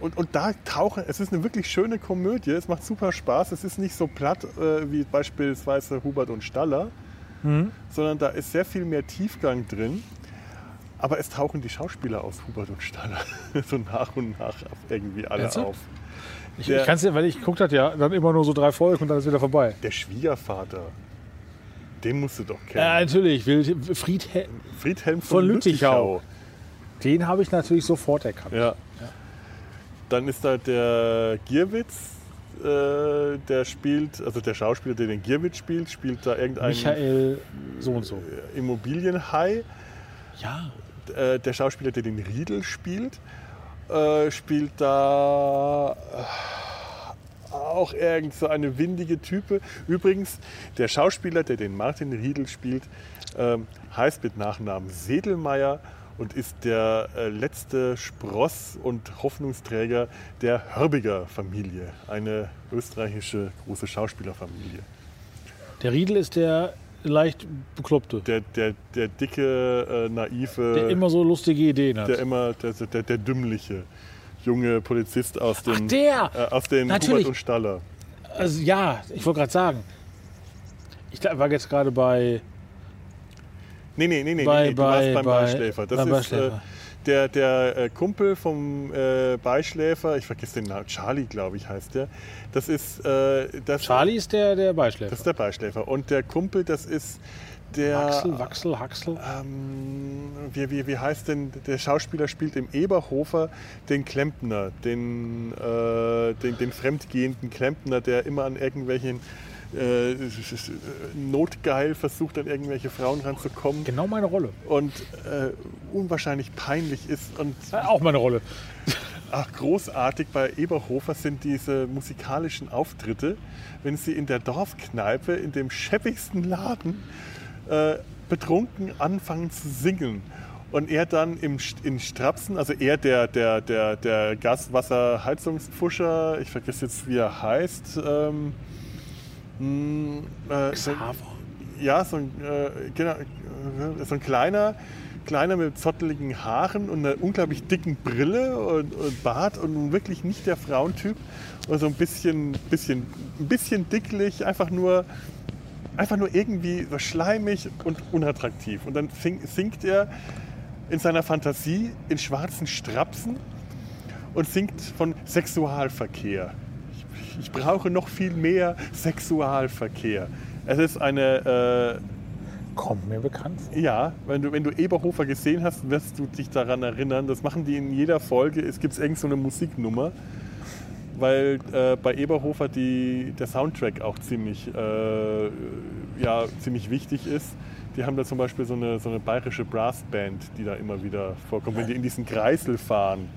und, und da tauchen, es ist eine wirklich schöne Komödie, es macht super Spaß, es ist nicht so platt äh, wie beispielsweise Hubert und Staller, mhm. sondern da ist sehr viel mehr Tiefgang drin. Aber es tauchen die Schauspieler aus Hubert und Staller so nach und nach irgendwie alle Ernsthaft? auf. Ich, ich kann es ja, weil ich guckt hat ja dann immer nur so drei Folgen und dann ist wieder vorbei. Der Schwiegervater, den musst du doch kennen. Ja, natürlich. Friedhelm, Friedhelm von, von Lüttichau. Lüttichau. Den habe ich natürlich sofort erkannt. Ja. ja. Dann ist da der Gierwitz, äh, der spielt, also der Schauspieler, der den Gierwitz spielt, spielt da irgendein Michael so und so. Immobilienhai. Ja. Äh, der Schauspieler, der den Riedel spielt, äh, spielt da äh, auch irgend so eine windige Type. Übrigens, der Schauspieler, der den Martin Riedel spielt, ähm, heißt mit Nachnamen Sedelmeier und ist der äh, letzte Spross und Hoffnungsträger der Hörbiger Familie, eine österreichische große Schauspielerfamilie. Der Riedel ist der leicht bekloppte. Der, der, der dicke, äh, naive. Der immer so lustige Ideen hat. Der immer, der, der, der dümmliche junge Polizist aus dem. Ach, der! Äh, aus den Natürlich. Hubert und Staller. Also ja, ich wollte gerade sagen. Ich war jetzt gerade bei. Nee, nee, nee, nee, Bei- nee, du bei- warst beim bei- Beischläfer. Das beim ist Beischläfer. Äh, der, der äh, Kumpel vom äh, Beischläfer, ich vergesse den Namen, Charlie, glaube ich, heißt der. Das ist, äh, das, Charlie ist der, der Beischläfer. das ist der Beischläfer. Und der Kumpel, das ist der. Wachsel, Wachsel, Haxel. Ähm, wie, wie, wie heißt denn, der Schauspieler spielt im Eberhofer den Klempner, den, äh, den, den fremdgehenden Klempner, der immer an irgendwelchen äh, notgeil versucht, an irgendwelche Frauen ranzukommen Genau meine Rolle. und äh, unwahrscheinlich peinlich ist. Und Äh, auch meine Rolle. ach, großartig bei Eberhofer sind diese musikalischen Auftritte, wenn sie in der Dorfkneipe, in dem scheppigsten Laden, äh, betrunken anfangen zu singen. Und er dann im, in Strapsen, also er der, der, der, der Gaswasserheizungspfuscher, ich vergesse jetzt, wie er heißt, ähm, mh, äh, Xaver. ja, so ein, äh, genau, äh, so ein kleiner, kleiner mit zotteligen Haaren und einer unglaublich dicken Brille und, und Bart und wirklich nicht der Frauentyp. Und so ein bisschen, bisschen, ein bisschen dicklich, einfach nur, einfach nur irgendwie so schleimig und unattraktiv. Und dann sing, singt er in seiner Fantasie in schwarzen Strapsen und singt von Sexualverkehr. Ich, ich brauche noch viel mehr Sexualverkehr. Es ist eine, Kommt mir bekannt vor. äh, ja, wenn du, wenn du Eberhofer gesehen hast, wirst du dich daran erinnern. Das machen die in jeder Folge. Es gibt irgend so eine Musiknummer, weil äh, bei Eberhofer die, der Soundtrack auch ziemlich, äh, ja, ziemlich wichtig ist. Die haben da zum Beispiel so eine, so eine bayerische Brassband, die da immer wieder vorkommt. Wenn die in diesen Kreisel fahren,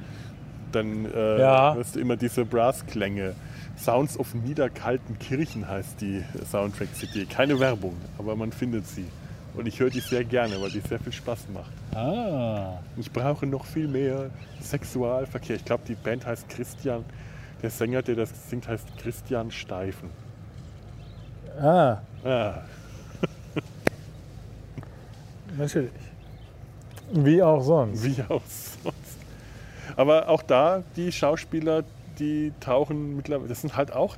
dann äh, Ja. hörst du immer diese Brassklänge. Sounds of Niederkalten Kirchen heißt die Soundtrack-CD. Keine Werbung, aber man findet sie. Und ich höre die sehr gerne, weil die sehr viel Spaß macht. Ah. Ich brauche noch viel mehr Sexualverkehr. Ich glaube, die Band heißt Christian. Der Sänger, der das singt, heißt Christian Steifen. Ah, Ah, natürlich. Wie auch sonst. wie auch sonst. Aber auch da, die Schauspieler, die tauchen mittlerweile, das sind halt auch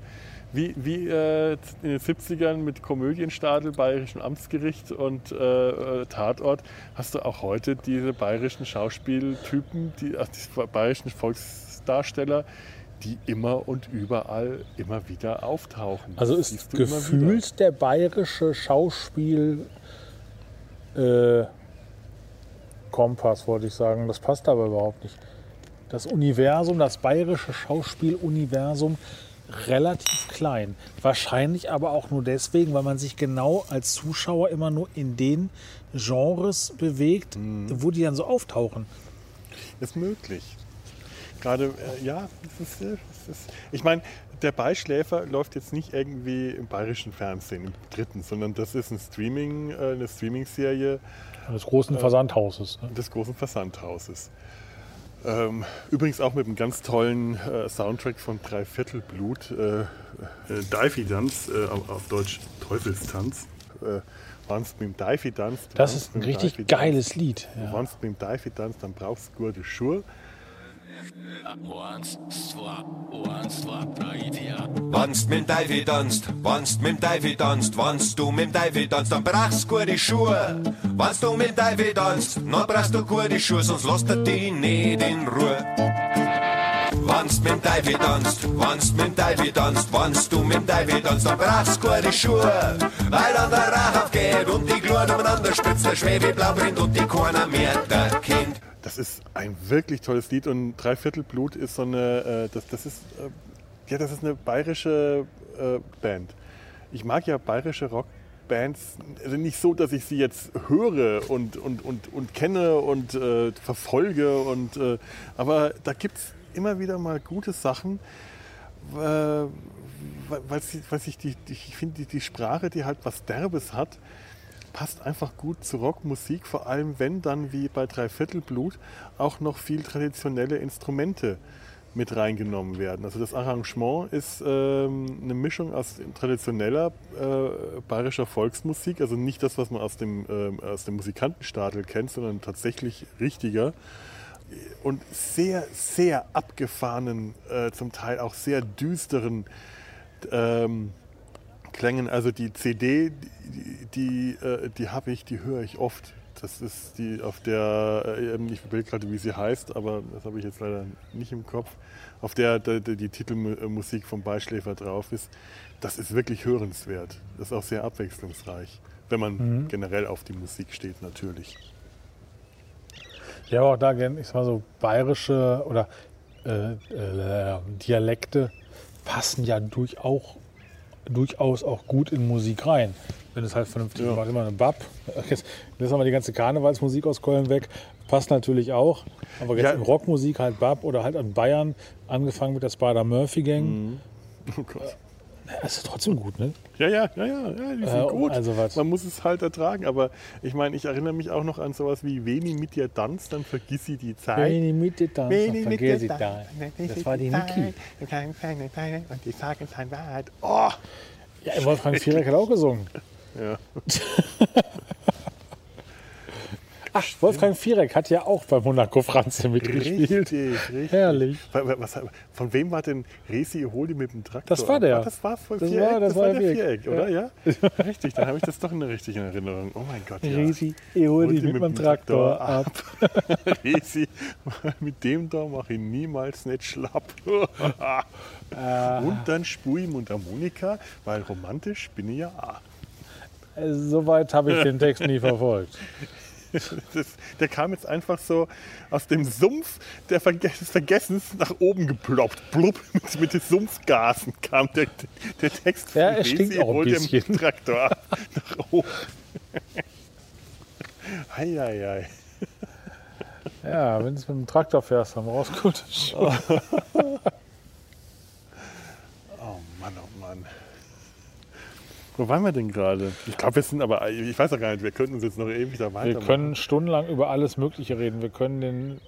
wie, wie äh, in den 70ern mit Komödienstadel, Bayerischem Amtsgericht und äh, äh, Tatort, hast du auch heute diese bayerischen Schauspieltypen, die, ach, die bayerischen Volksdarsteller, die immer und überall immer wieder auftauchen. Also Das ist gefühlt der bayerische Schauspiel äh, Kompass, wollte ich sagen. Das passt aber überhaupt nicht. Das Universum, das bayerische Schauspieluniversum relativ klein. Wahrscheinlich aber auch nur deswegen, weil man sich genau als Zuschauer immer nur in den Genres bewegt, Mhm. wo die dann so auftauchen. Ist möglich. Gerade, äh, ja, es ist, äh, es ist, ich meine, der Beischläfer läuft jetzt nicht irgendwie im bayerischen Fernsehen, im dritten, sondern das ist ein Streaming, äh, eine Streaming-Serie Des großen Versandhauses. Ne? des großen Versandhauses. Ähm, übrigens auch mit einem ganz tollen äh, Soundtrack von Dreiviertelblut. Äh, Äh, Daifi-Tanz, äh, auf, Deutsch Teufelstanz. äh, Wannst mit dem tanzt. Das ist ein richtig geiles Lied. Ja. Wannst mit dem tanzt, dann brauchst du gute Schuhe. Wannst mit dem Teufel tanzt, wannst mit dem Teufel tanzt, wannst du mit dem Teufel tanzt, dann brauchst du gute Schuhe. Wannst du mit dem Teufel tanzt, dann brauchst du gute Schuhe, sonst lässt er dich nicht in Ruhe. Wannst mit dem Teufel tanzt, wannst mit dem Teufel tanzt, wannst du mit dem Teufel tanzt, dann brauchst du gute Schuhe. Weil dann der Rauch aufgeht und die Glut umeinander spritzt, der Schwebeblau brennt und die mehr der kennt. Das ist ein wirklich tolles Lied und Dreiviertelblut ist so eine, äh, das, das ist, äh, ja, das ist eine bayerische äh, Band. Ich mag ja bayerische Rockbands, also nicht so, dass ich sie jetzt höre und, und, und, und kenne und äh, verfolge, und, äh, aber da gibt es immer wieder mal gute Sachen, äh, weil, weil, weil die, die, ich finde, die, die Sprache, die halt was Derbes hat, passt einfach gut zu Rockmusik, vor allem wenn dann wie bei Dreiviertelblut auch noch viel traditionelle Instrumente mit reingenommen werden. Also das Arrangement ist ähm, eine Mischung aus traditioneller äh, bayerischer Volksmusik, also nicht das, was man aus dem, ähm, aus dem Musikantenstadel kennt, sondern tatsächlich richtiger und sehr, sehr abgefahrenen, äh, zum Teil auch sehr düsteren ähm, Klängen. Also die CD, die, die, äh, die habe ich, die höre ich oft. Das ist die, auf der, äh, ich will gerade, wie sie heißt, aber das habe ich jetzt leider nicht im Kopf, auf der, der, der die Titelmusik vom Beischläfer drauf ist. Das ist wirklich hörenswert. Das ist auch sehr abwechslungsreich, wenn man generell auf die Musik steht, natürlich. Ja, aber auch da gerne, ich sag mal so, bayerische oder äh, äh, Dialekte passen ja durchaus, durchaus auch gut in Musik rein. Wenn es halt vernünftig Ja. macht. Immer eine Bab. Jetzt lassen wir die ganze Karnevalsmusik aus Köln weg. Passt natürlich auch. Aber jetzt Ja. in Rockmusik halt Bab oder halt an Bayern, angefangen mit der Spider-Murphy-Gang. Oh Gott. Das ist trotzdem gut, ne? Ja, ja, ja, ja, ja die sind Äh, gut. also was? Man muss es halt ertragen. Aber ich meine, ich erinnere mich auch noch an sowas wie Veni mit dir tanzt, dann vergiss sie die Zeit. Wenn ich mit dir Veni mit vergiss ich da. tanzt, Das war die Niki. Und die sagen sein Wahrheit. Oh! Ja, Wolfgang Viereck hat auch gesungen. Ja. Ach, Wolfgang Viereck hat ja auch bei Monaco Franz mitgespielt. Richtig, richtig. Herrlich. Was, von wem war denn Resi Holi mit dem Traktor? Das war der. Ah, Das war Das Viereck. war- das das war der Viereck. Viereck, oder? Ja. Richtig, dann habe ich das doch in der richtigen Erinnerung. Oh mein Gott, ja. Resi, ich hol dich mit meinem Traktor ab. Resi, mit dem da mache ich niemals nicht schlapp. Und dann spur ich Mundharmonika, weil romantisch bin ich ja Soweit habe ich den Text nie verfolgt. Das, der kam jetzt einfach so aus dem Sumpf der Verge des Vergessens nach oben geploppt. Blub, mit, mit den Sumpfgasen kam der, der Text Ja, von er stinkt auch ein bisschen. Traktor ab, nach oben. Eieiei. Ja, wenn du es mit dem Traktor fährst, dann brauchst du gute Schuhe. Oh Mann, oh Mann. Wo waren wir denn gerade? Ich glaube, wir sind aber, ich weiß auch gar nicht, wir könnten uns jetzt noch ewig da Wir weitermachen. können stundenlang über alles Mögliche reden. Wir können den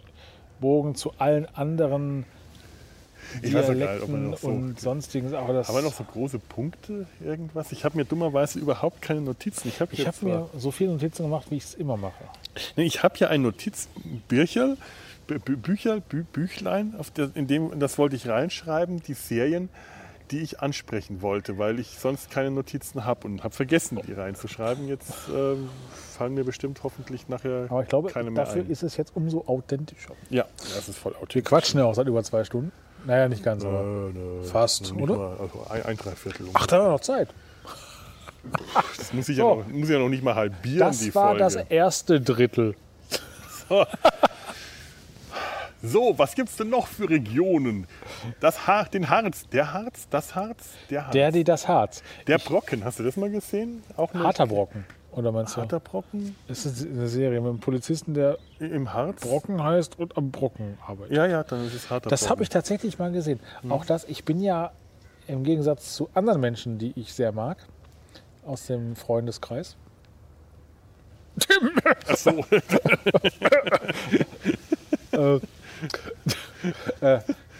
Bogen zu allen anderen Ich weiß auch gar nicht, ob wir so- und sonstigen. Aber das, Haben wir noch so große Punkte, irgendwas? Ich habe mir dummerweise überhaupt keine Notizen. Ich habe habe mir so viele Notizen gemacht, wie ich es immer mache. Nee, ich habe hier ein Notizbücherl, Bü Bü Bücher, Bü Büchlein, auf der, in dem, das wollte ich reinschreiben, die Serien, die ich ansprechen wollte, weil ich sonst keine Notizen habe und habe vergessen, die reinzuschreiben. Jetzt ähm, fallen mir bestimmt hoffentlich nachher Aber ich glaube, keine mehr dafür ein. ist es jetzt umso authentischer. ja, das ist voll Wir authentisch. quatschen ja auch seit über zwei Stunden. Naja, nicht ganz, aber. Äh, ne, Fast, oder? Mal, also ein, ein Dreiviertel. Ach, da haben wir noch Zeit. das muss ich, ja so. noch, muss ich ja noch nicht mal halbieren, Das die war Folge. das erste Drittel. So, was gibt's denn noch für Regionen? Das Har den Harz, der Harz, das Harz, der Harz. Der, die das Harz. Der Brocken, hast du das mal gesehen? Auch eine Harter Brocken. Oder meinst du? harter Brocken Das ist eine Serie mit einem Polizisten, der im Harz? Brocken heißt und am Brocken arbeitet. Ja, ja, dann ist es harter Das habe ich tatsächlich mal gesehen. Auch das, ich bin ja im Gegensatz zu anderen Menschen, die ich sehr mag, aus dem Freundeskreis. Ach so. äh,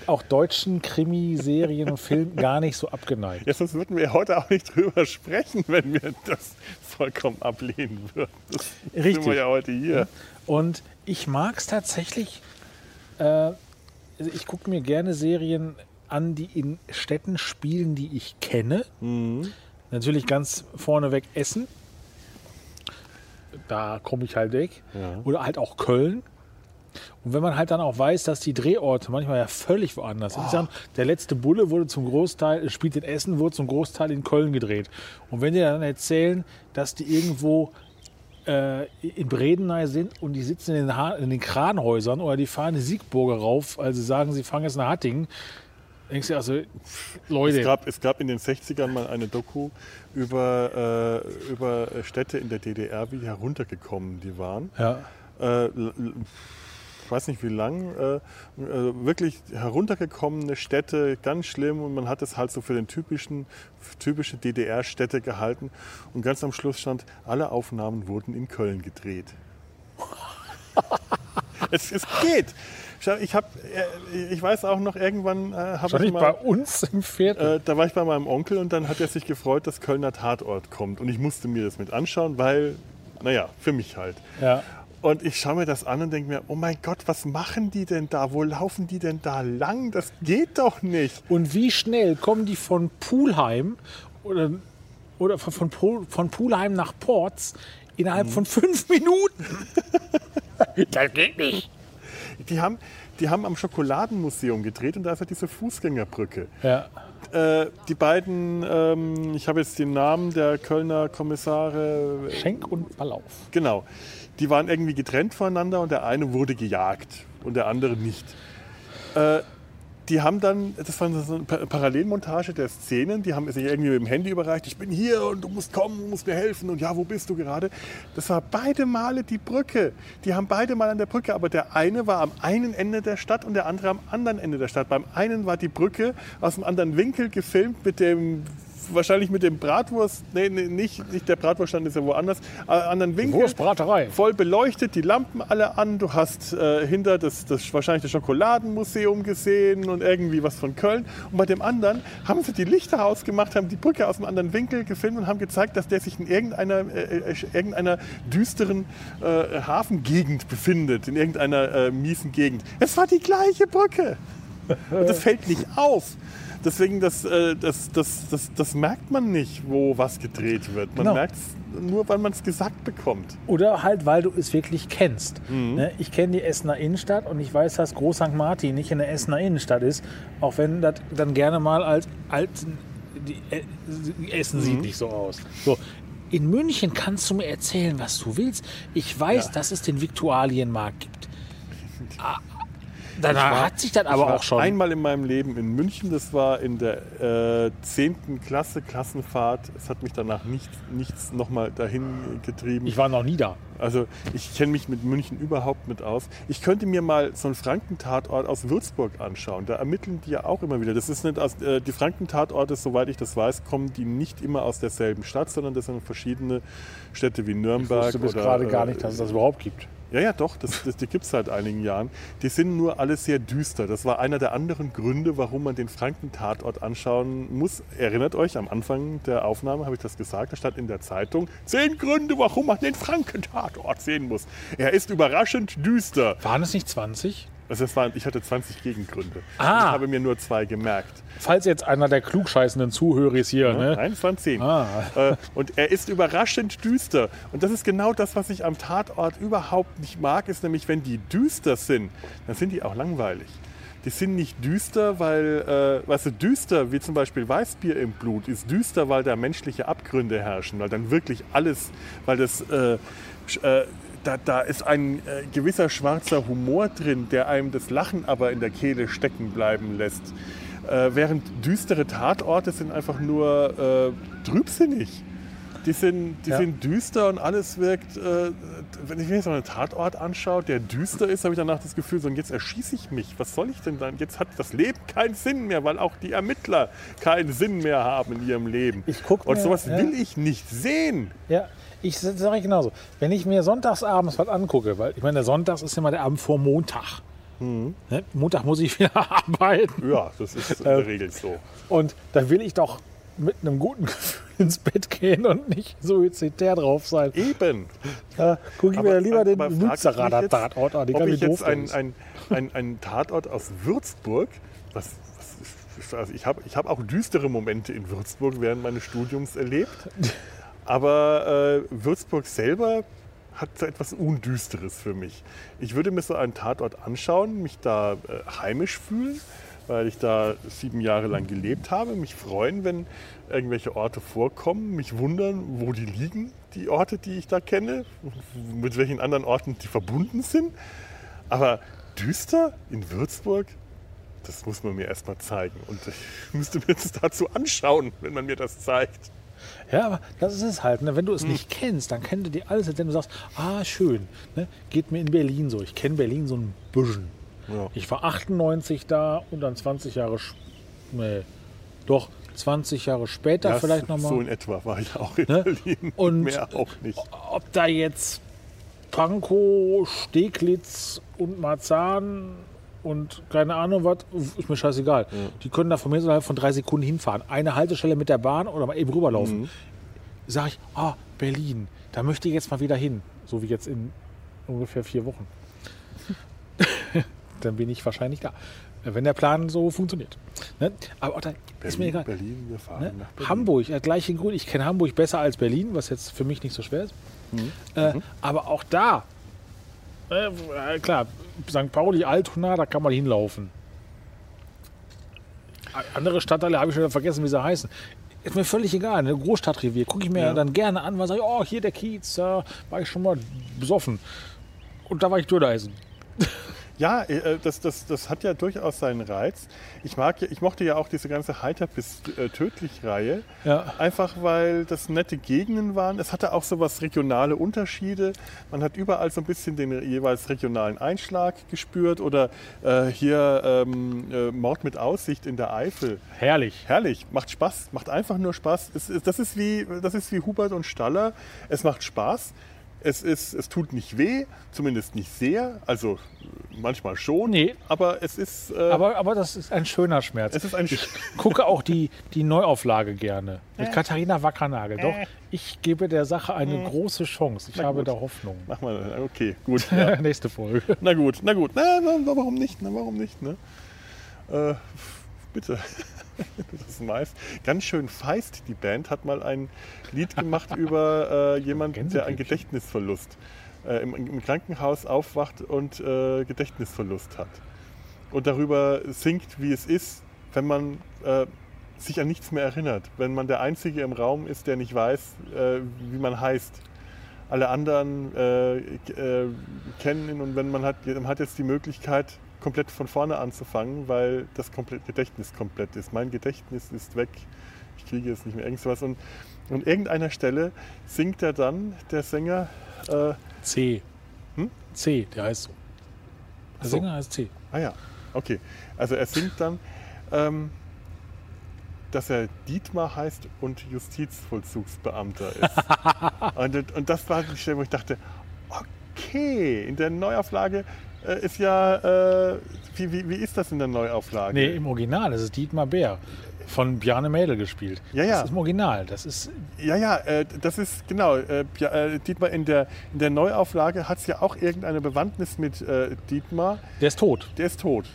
auch deutschen Krimiserien und Filmen gar nicht so abgeneigt. Ja, sonst würden wir heute auch nicht drüber sprechen, wenn wir das vollkommen ablehnen würden. Das sind Richtig. wir ja heute hier. Und ich mag es tatsächlich. Äh, also ich gucke mir gerne Serien an, die in Städten spielen, die ich kenne. Natürlich ganz vorneweg Essen. Da komme ich halt weg. Oder halt auch Köln. Und wenn man halt dann auch weiß, dass die Drehorte manchmal ja völlig woanders sind. Sag, der letzte Bulle wurde zum Großteil, spielt in Essen, wurde zum Großteil in Köln gedreht. Und wenn die dann erzählen, dass die irgendwo äh, in Bredeney sind und die sitzen in den, ha in den Kranhäusern oder die fahren die Siegburger rauf, also sagen, sie fahren jetzt nach Hattingen, denkst du also, Leute, Es gab, es gab in den 60ern mal eine Doku über, äh, über Städte in der DDR, wie heruntergekommen die waren. ja, äh, weiß nicht wie lang, äh, äh, wirklich heruntergekommene Städte, ganz schlimm und man hat es halt so für den typischen, typische DDR-Städte gehalten und ganz am Schluss stand, alle Aufnahmen wurden in Köln gedreht. es, es geht. Ich, hab, äh, ich weiß auch noch, irgendwann äh, habe ich nicht bei mal... uns im Viertel. Äh, da war ich bei meinem Onkel und dann hat er sich gefreut, dass Kölner Tatort kommt. Und ich musste mir das mit anschauen, weil, naja, für mich halt. ja. Und ich schaue mir das an und denke mir, oh mein Gott, was machen die denn da? Wo laufen die denn da lang? Das geht doch nicht. Und wie schnell kommen die von Pulheim oder oder von, von, von Pulheim nach Ports innerhalb von fünf Minuten. das geht nicht. Die haben, die haben am Schokoladenmuseum gedreht und da ist ja diese Fußgängerbrücke. Ja. Äh, die beiden, ähm, ich habe jetzt den Namen der Kölner Kommissare, Schenk und Ballauf. genau, die waren irgendwie getrennt voneinander und der eine wurde gejagt und der andere nicht. Äh, die haben dann, das war so eine Pa- Parallelmontage der Szenen, die haben sich irgendwie mit dem Handy überreicht, ich bin hier und du musst kommen, du musst mir helfen und ja, wo bist du gerade? Das war beide Male die Brücke. Die haben beide mal an der Brücke, aber der eine war am einen Ende der Stadt und der andere am anderen Ende der Stadt. Beim einen war die Brücke aus einem anderen Winkel gefilmt mit dem wahrscheinlich mit dem Bratwurst, nee, nee nicht, nicht der Bratwurststand ist ja woanders, äh, anderen Winkel Wurstbraterei. voll beleuchtet, die Lampen alle an. Du hast äh, hinter das, das wahrscheinlich das Schokoladenmuseum gesehen und irgendwie was von Köln. Und bei dem anderen haben sie die Lichter ausgemacht, haben die Brücke aus einem anderen Winkel gefilmt und haben gezeigt, dass der sich in irgendeiner, äh, äh, irgendeiner düsteren äh, Hafengegend befindet, in irgendeiner äh, miesen Gegend. Es war die gleiche Brücke. Und das fällt nicht auf. Deswegen, das, äh, das, das, das, das merkt man nicht, wo was gedreht wird. Man Genau. merkt es nur, weil man es gesagt bekommt. Oder halt, weil du es wirklich kennst. Ne? Ich kenne die Essener Innenstadt und ich weiß, dass Groß St. Martin nicht in der Essener Innenstadt ist, auch wenn das dann gerne mal als, die, äh, Essen sieht nicht so aus. So. In München kannst du mir erzählen, was du willst. Ich weiß, dass es den Viktualienmarkt gibt. Ah, Danach hat sich das aber ich war auch schon. Einmal in meinem Leben in München, das war in der äh, 10. Klasse, Klassenfahrt. Es hat mich danach nicht, nichts nochmal dahin getrieben. Ich war noch nie da. Also ich kenne mich mit München überhaupt mit aus. Ich könnte mir mal so einen Frankentatort aus Würzburg anschauen. Da ermitteln die ja auch immer wieder. Das ist nicht aus, äh, die Frankentatorte, soweit ich das weiß, kommen die nicht immer aus derselben Stadt, sondern das sind verschiedene Städte wie Ich Nürnberg. wusste bis oder, gerade gar äh, nicht, dass es das überhaupt gibt. Ja, ja, doch, das, das, die gibt es seit einigen Jahren. Die sind nur alle sehr düster. Das war einer der anderen Gründe, warum man den Franken-Tatort anschauen muss. Erinnert euch, am Anfang der Aufnahme habe ich das gesagt, da stand in der Zeitung, zehn Gründe, warum man den Franken-Tatort sehen muss. Er ist überraschend düster. Waren es nicht 20? Also es waren, ich hatte 20 Gegengründe. Ah. Ich habe mir nur zwei gemerkt. Falls jetzt einer der klugscheißenden Zuhörer ist hier, ne? Nein, es waren zehn. Ah. Äh, und er ist überraschend düster. Und das ist genau das, was ich am Tatort überhaupt nicht mag, ist nämlich, wenn die düster sind, dann sind die auch langweilig. Die sind nicht düster, weil, äh, weißt du, düster, wie zum Beispiel Weißbier im Blut, ist düster, weil da menschliche Abgründe herrschen, weil dann wirklich alles, weil das, äh, äh, da, da ist ein äh, gewisser schwarzer Humor drin, der einem das Lachen aber in der Kehle stecken bleiben lässt. Äh, während düstere Tatorte sind einfach nur äh, trübsinnig. Die sind, die Ja. sind düster und alles wirkt. Äh, wenn ich mir so einen Tatort anschaue, der düster ist, habe ich danach das Gefühl, so, und jetzt erschieße ich mich. Was soll ich denn dann? Jetzt hat das Leben keinen Sinn mehr, weil auch die Ermittler keinen Sinn mehr haben in ihrem Leben. Ich guck und mir- sowas ja. will ich nicht sehen. Ja, ich sage genauso. Wenn ich mir sonntagsabends was angucke, weil ich meine, der Sonntags ist immer der Abend vor Montag. Ne? Montag muss ich wieder arbeiten. Ja, das ist in der Regel so. Und da will ich doch mit einem guten Gefühl ins Bett gehen und nicht suizidär drauf sein. Eben. Da gucke ich mir lieber den aber jetzt, Tatort an. Die ob ich jetzt ein, ein, ein, ein, ein Tatort aus Würzburg, was, was, also ich habe ich hab auch düstere Momente in Würzburg während meines Studiums erlebt, aber äh, Würzburg selber hat so etwas Undüsteres für mich. Ich würde mir so einen Tatort anschauen, mich da äh, heimisch fühlen, weil ich da sieben Jahre lang gelebt habe, mich freuen, wenn irgendwelche Orte vorkommen, mich wundern, wo die liegen, die Orte, die ich da kenne, mit welchen anderen Orten die verbunden sind. Aber düster in Würzburg, das muss man mir erst mal zeigen. Und ich müsste mir das dazu anschauen, wenn man mir das zeigt. Ja, aber das ist es halt. Ne? Wenn du es Hm. nicht kennst, dann kennt du die alles, wenn du sagst, ah, schön. Ne? Geht mir in Berlin so. Ich kenne Berlin so ein bisschen. Ja. Ich war 98 da und dann 20 Jahre, nee, doch 20 Jahre später Ja, vielleicht nochmal. So in etwa war ich auch in Ne? Berlin. Und- mehr auch nicht. ob da jetzt Pankow, Steglitz und Marzahn und keine Ahnung was, ist mir scheißegal. Die können da von mir so innerhalb von drei Sekunden hinfahren. Eine Haltestelle mit der Bahn oder mal eben rüberlaufen. Mhm. Sag ich, ah, Berlin, da möchte ich jetzt mal wieder hin. So wie jetzt in ungefähr vier Wochen. dann bin ich wahrscheinlich da. Wenn der Plan so funktioniert. Ne? Aber auch da ist mir egal. Berlin, wir fahren Ne? nach Berlin. Hamburg, äh, gleiche Grund. Ich kenne Hamburg besser als Berlin, was jetzt für mich nicht so schwer ist. Äh, Aber auch da, äh, äh, klar, St. Pauli, Altona, da kann man hinlaufen. Andere Stadtteile habe ich schon wieder vergessen, wie sie heißen. Ist mir völlig egal. Eine Großstadtrevier gucke ich mir Ja. dann gerne an, weil ich sage, oh, hier der Kiez, da war ich schon mal besoffen. Und da war ich Döner essen. Ja, äh, das, das, das hat ja durchaus seinen Reiz. Ich, mag, ja- ich mochte ja auch diese ganze Heiter bis äh, tödlich-Reihe. Ja. Einfach weil das nette Gegenden waren. Es hatte auch so was regionale Unterschiede. Man hat überall so ein bisschen den jeweils regionalen Einschlag gespürt. Oder äh, hier ähm, äh, Mord mit Aussicht in der Eifel. Herrlich. Herrlich, macht Spaß, macht einfach nur Spaß. Es, ist- das, ist wie, das ist wie Hubert und Staller. Es macht Spaß. Es, ist, es tut nicht weh, zumindest nicht sehr. Also äh, manchmal schon. Nee. Aber es ist. Äh, Aber, aber das ist ein schöner Schmerz. es ist ein. Ich gucke auch die, die Neuauflage gerne. Mit Katharina Wackernagel. Doch, ich gebe der Sache eine große Chance. Ich Na habe gut. da Hoffnung. Mach mal, okay, gut. Ja. Nächste Folge. na gut, na gut. Na, na, na, warum nicht? Na, warum nicht? Ne? Bitte. Das ist meist. Ganz schön feist, die Band hat mal ein Lied gemacht über äh, jemanden, der einen. Gedächtnisverlust äh, im, im Krankenhaus aufwacht und äh, Gedächtnisverlust hat. Und darüber singt, wie es ist, wenn man äh, sich an nichts mehr erinnert. Wenn man der Einzige im Raum ist, der nicht weiß, äh, wie man heißt. Alle anderen äh, äh, kennen ihn und wenn man hat, man hat jetzt die Möglichkeit, komplett von vorne anzufangen, weil das komplett Gedächtnis komplett ist. Mein Gedächtnis ist weg. Ich kriege jetzt nicht mehr irgend sowas. Und an irgendeiner Stelle singt er dann, der Sänger, äh, C. Hm? C, der heißt so. Der so. Sänger heißt C. Ah ja, okay. Also er singt dann, ähm, dass er Dietmar heißt und Justizvollzugsbeamter ist. und, und das war die Stelle, wo ich dachte, okay, in der Neuauflage äh, ist ja, äh, wie, wie, wie ist das in der Neuauflage? Nee, im Original, das ist Dietmar Bär. Von Bjarne Mädel gespielt. Ja, ja. Das ist im Original. Das ist Ja, ja, äh, das ist genau. Äh, äh, Dietmar, in der, in der Neuauflage hat es ja auch irgendeine Bewandtnis mit äh, Dietmar. der ist tot. Der ist tot.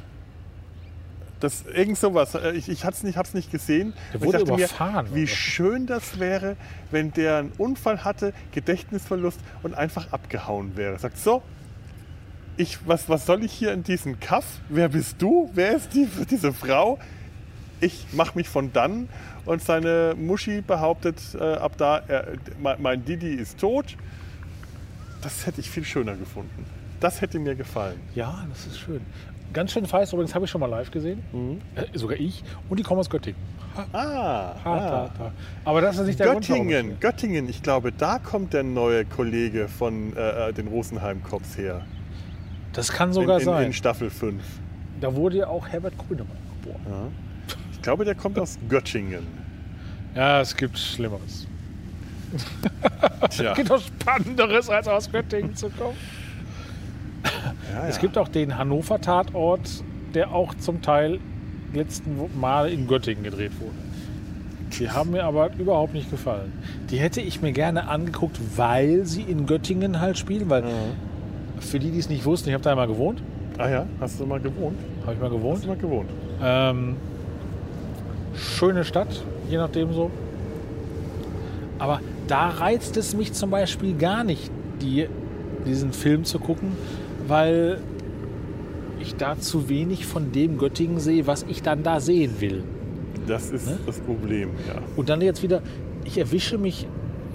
Das, irgend sowas. Ich, ich habe es nicht, hab's nicht gesehen. Der wurde ich dachte überfahren, Mir, wie schön das wäre, wenn der einen Unfall hatte, Gedächtnisverlust und einfach abgehauen wäre. Sagt so, ich, was, was soll ich hier in diesem Kaff? Wer bist du? Wer ist die, diese Frau? Ich mache mich von dann und seine Muschi behauptet äh, ab da, er, mein, Didi ist tot. Das hätte ich viel schöner gefunden. Das hätte mir gefallen. Ja, das ist schön. Ganz schön feist, übrigens habe ich schon mal live gesehen. Äh, sogar ich. Und die kommen aus Göttingen. Ah, Ha, ah. ta, ta. Aber das ist nicht der Grund, warum ich- Göttingen, Göttingen, ich glaube, da kommt der neue Kollege von äh, den Rosenheim-Cops her. Das kann sogar in, in, sein. In Staffel 5. da wurde ja auch Herbert Grönemeyer geboren. Ich glaube, der kommt aus Göttingen. Ja, es gibt Schlimmeres. Tja, Es gibt auch Spannenderes, als aus Göttingen zu kommen. ja, Es ja. gibt auch den Hannover-Tatort, der auch zum Teil letzten Mal in Göttingen gedreht wurde. Die haben mir aber überhaupt nicht gefallen. Die hätte ich mir gerne angeguckt, weil sie in Göttingen halt spielen. Weil für die, die es nicht wussten, ich habe da mal gewohnt. Ah ja, hast du mal gewohnt? Habe ich mal Hast gewohnt. du mal gewohnt? Ähm, schöne Stadt, je nachdem so. Aber da reizt es mich zum Beispiel gar nicht, die, diesen Film zu gucken, weil ich da zu wenig von dem Göttingen sehe, was ich dann da sehen will. Das ist Ne? das Problem, ja. Und dann jetzt wieder, ich erwische mich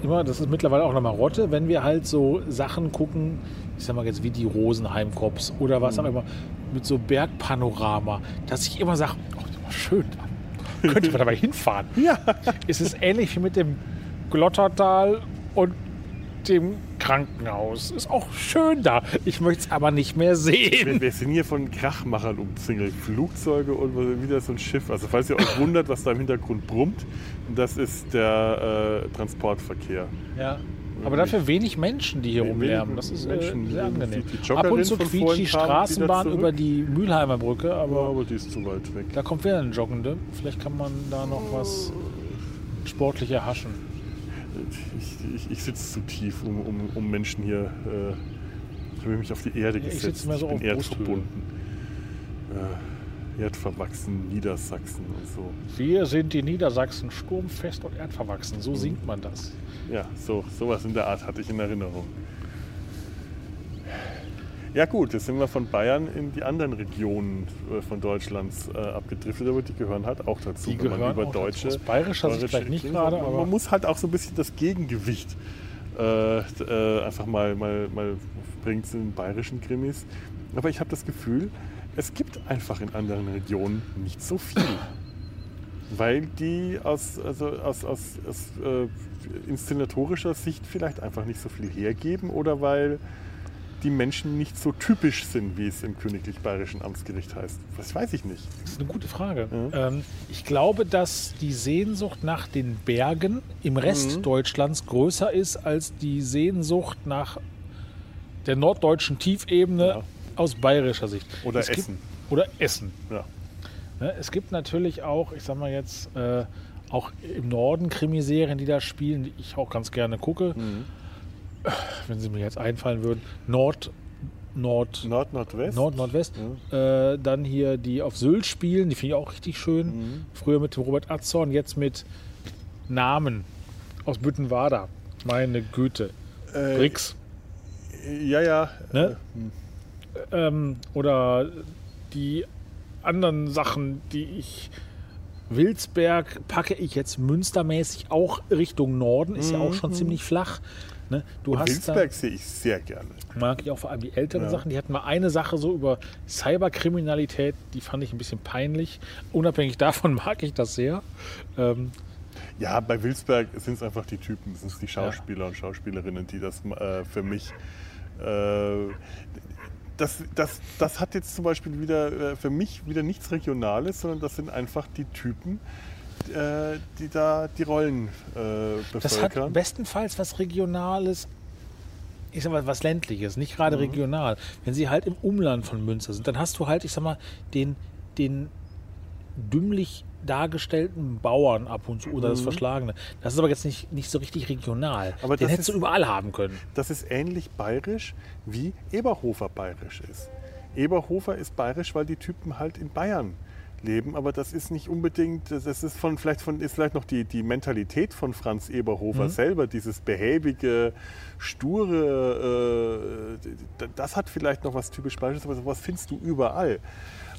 immer, das ist mittlerweile auch eine Marotte, wenn wir halt so Sachen gucken, ich sag mal jetzt wie die Rosenheim-Cops oder was auch immer, mit so Bergpanorama, dass ich immer sage, oh, das ist aber schön, da könnte man dabei hinfahren. Ja. Es ist ähnlich wie mit dem Glottertal und dem Krankenhaus. Ist auch schön da. Ich möchte es aber nicht mehr sehen. Wir, wir sind hier von Krachmachern umzingelt. Flugzeuge und wieder so ein Schiff. Also falls ihr euch wundert, was da im Hintergrund brummt, das ist der äh, Transportverkehr. Ja. Aber dafür wenig Menschen, die hier rumlärmen. Das ist Menschen. äh, sehr angenehm. Die- die Ab und zu quietscht die Straßenbahn über die Mülheimer Brücke, Aber, aber aber die ist zu weit weg. da kommt wieder ein Joggende. Vielleicht kann man da noch was sportlicher haschen. Ich, ich, ich sitze zu tief, um, um, um Menschen hier. Äh, ich habe mich auf die Erde Ja, ich gesetzt. sitze mehr so bin auf eher Brusthöhe. Erdverwachsen Niedersachsen und so. Wir sind die Niedersachsen sturmfest und erdverwachsen. So singt man das. Ja, so sowas in der Art hatte ich in Erinnerung. Ja gut, jetzt sind wir von Bayern in die anderen Regionen äh, von Deutschlands äh, abgedriftet, aber die gehören halt auch dazu. Die gehören über auch deutsche, dazu. Aus bayerischer Sicht vielleicht nicht gerade, man, aber- man muss halt auch so ein bisschen das Gegengewicht äh, äh, einfach mal, mal, mal bringen zu den bayerischen Krimis. Aber ich habe das Gefühl, es gibt einfach in anderen Regionen nicht so viel. Weil die aus, also aus, aus, aus äh, inszenatorischer Sicht vielleicht einfach nicht so viel hergeben oder weil die Menschen nicht so typisch sind, wie es im Königlich Bayerischen Amtsgericht heißt. Das weiß ich nicht. Das ist eine gute Frage. Ähm, ich glaube, dass die Sehnsucht nach den Bergen im Rest Mhm. Deutschlands größer ist als die Sehnsucht nach der norddeutschen Tiefebene Ja. Aus bayerischer Sicht. Oder Es gibt- Essen. Oder Essen. Ja. Ne, Es gibt natürlich auch, ich sag mal jetzt, äh, auch im Norden Krimiserien, die da spielen, die ich auch ganz gerne gucke. Mhm. Wenn sie mir jetzt einfallen würden. Nord, Nord, Nord, Nordwest. Nord, Nordwest. Äh, dann hier die auf Sylt spielen, die finde ich auch richtig schön. Mhm. Früher mit dem Robert Atzorn, jetzt mit Namen aus Büttenwader. Meine Güte. Äh, Brix. Ja, ja. Ne? Ähm, oder die anderen Sachen, die ich. Wilsberg packe ich jetzt münstermäßig auch Richtung Norden, ist ja auch schon ziemlich flach. Ne? Du hast Mhm. Wilsberg sehe ich sehr gerne. mag ich auch vor allem die älteren Ja. Sachen. Die hatten mal eine Sache so über Cyberkriminalität, die fand ich ein bisschen peinlich. Unabhängig davon mag ich das sehr. Ähm, Ja, bei Wilsberg sind es einfach die Typen, es sind die Schauspieler und Schauspielerinnen, die das äh, für mich. Äh, das, das, das hat jetzt zum Beispiel wieder äh, für mich wieder nichts Regionales, sondern das sind einfach die Typen, äh, die da die Rollen äh, das hat bevölkern. bestenfalls was Regionales, ich sag mal, was Ländliches, nicht gerade regional. Wenn sie halt im Umland von Münster sind, dann hast du halt, ich sag mal, den, den dümmlich dargestellten Bauern ab und zu oder das Verschlagene. Das ist aber jetzt nicht, nicht so richtig regional. Aber den hättest du überall haben können. Das ist ähnlich bayerisch, wie Eberhofer bayerisch ist. Eberhofer ist bayerisch, weil die Typen halt in Bayern leben, aber das ist nicht unbedingt, das ist von vielleicht von ist vielleicht noch die, die Mentalität von Franz Eberhofer selber, dieses behäbige, sture, äh, das hat vielleicht noch was typisch bayerisches, aber sowas findest du überall.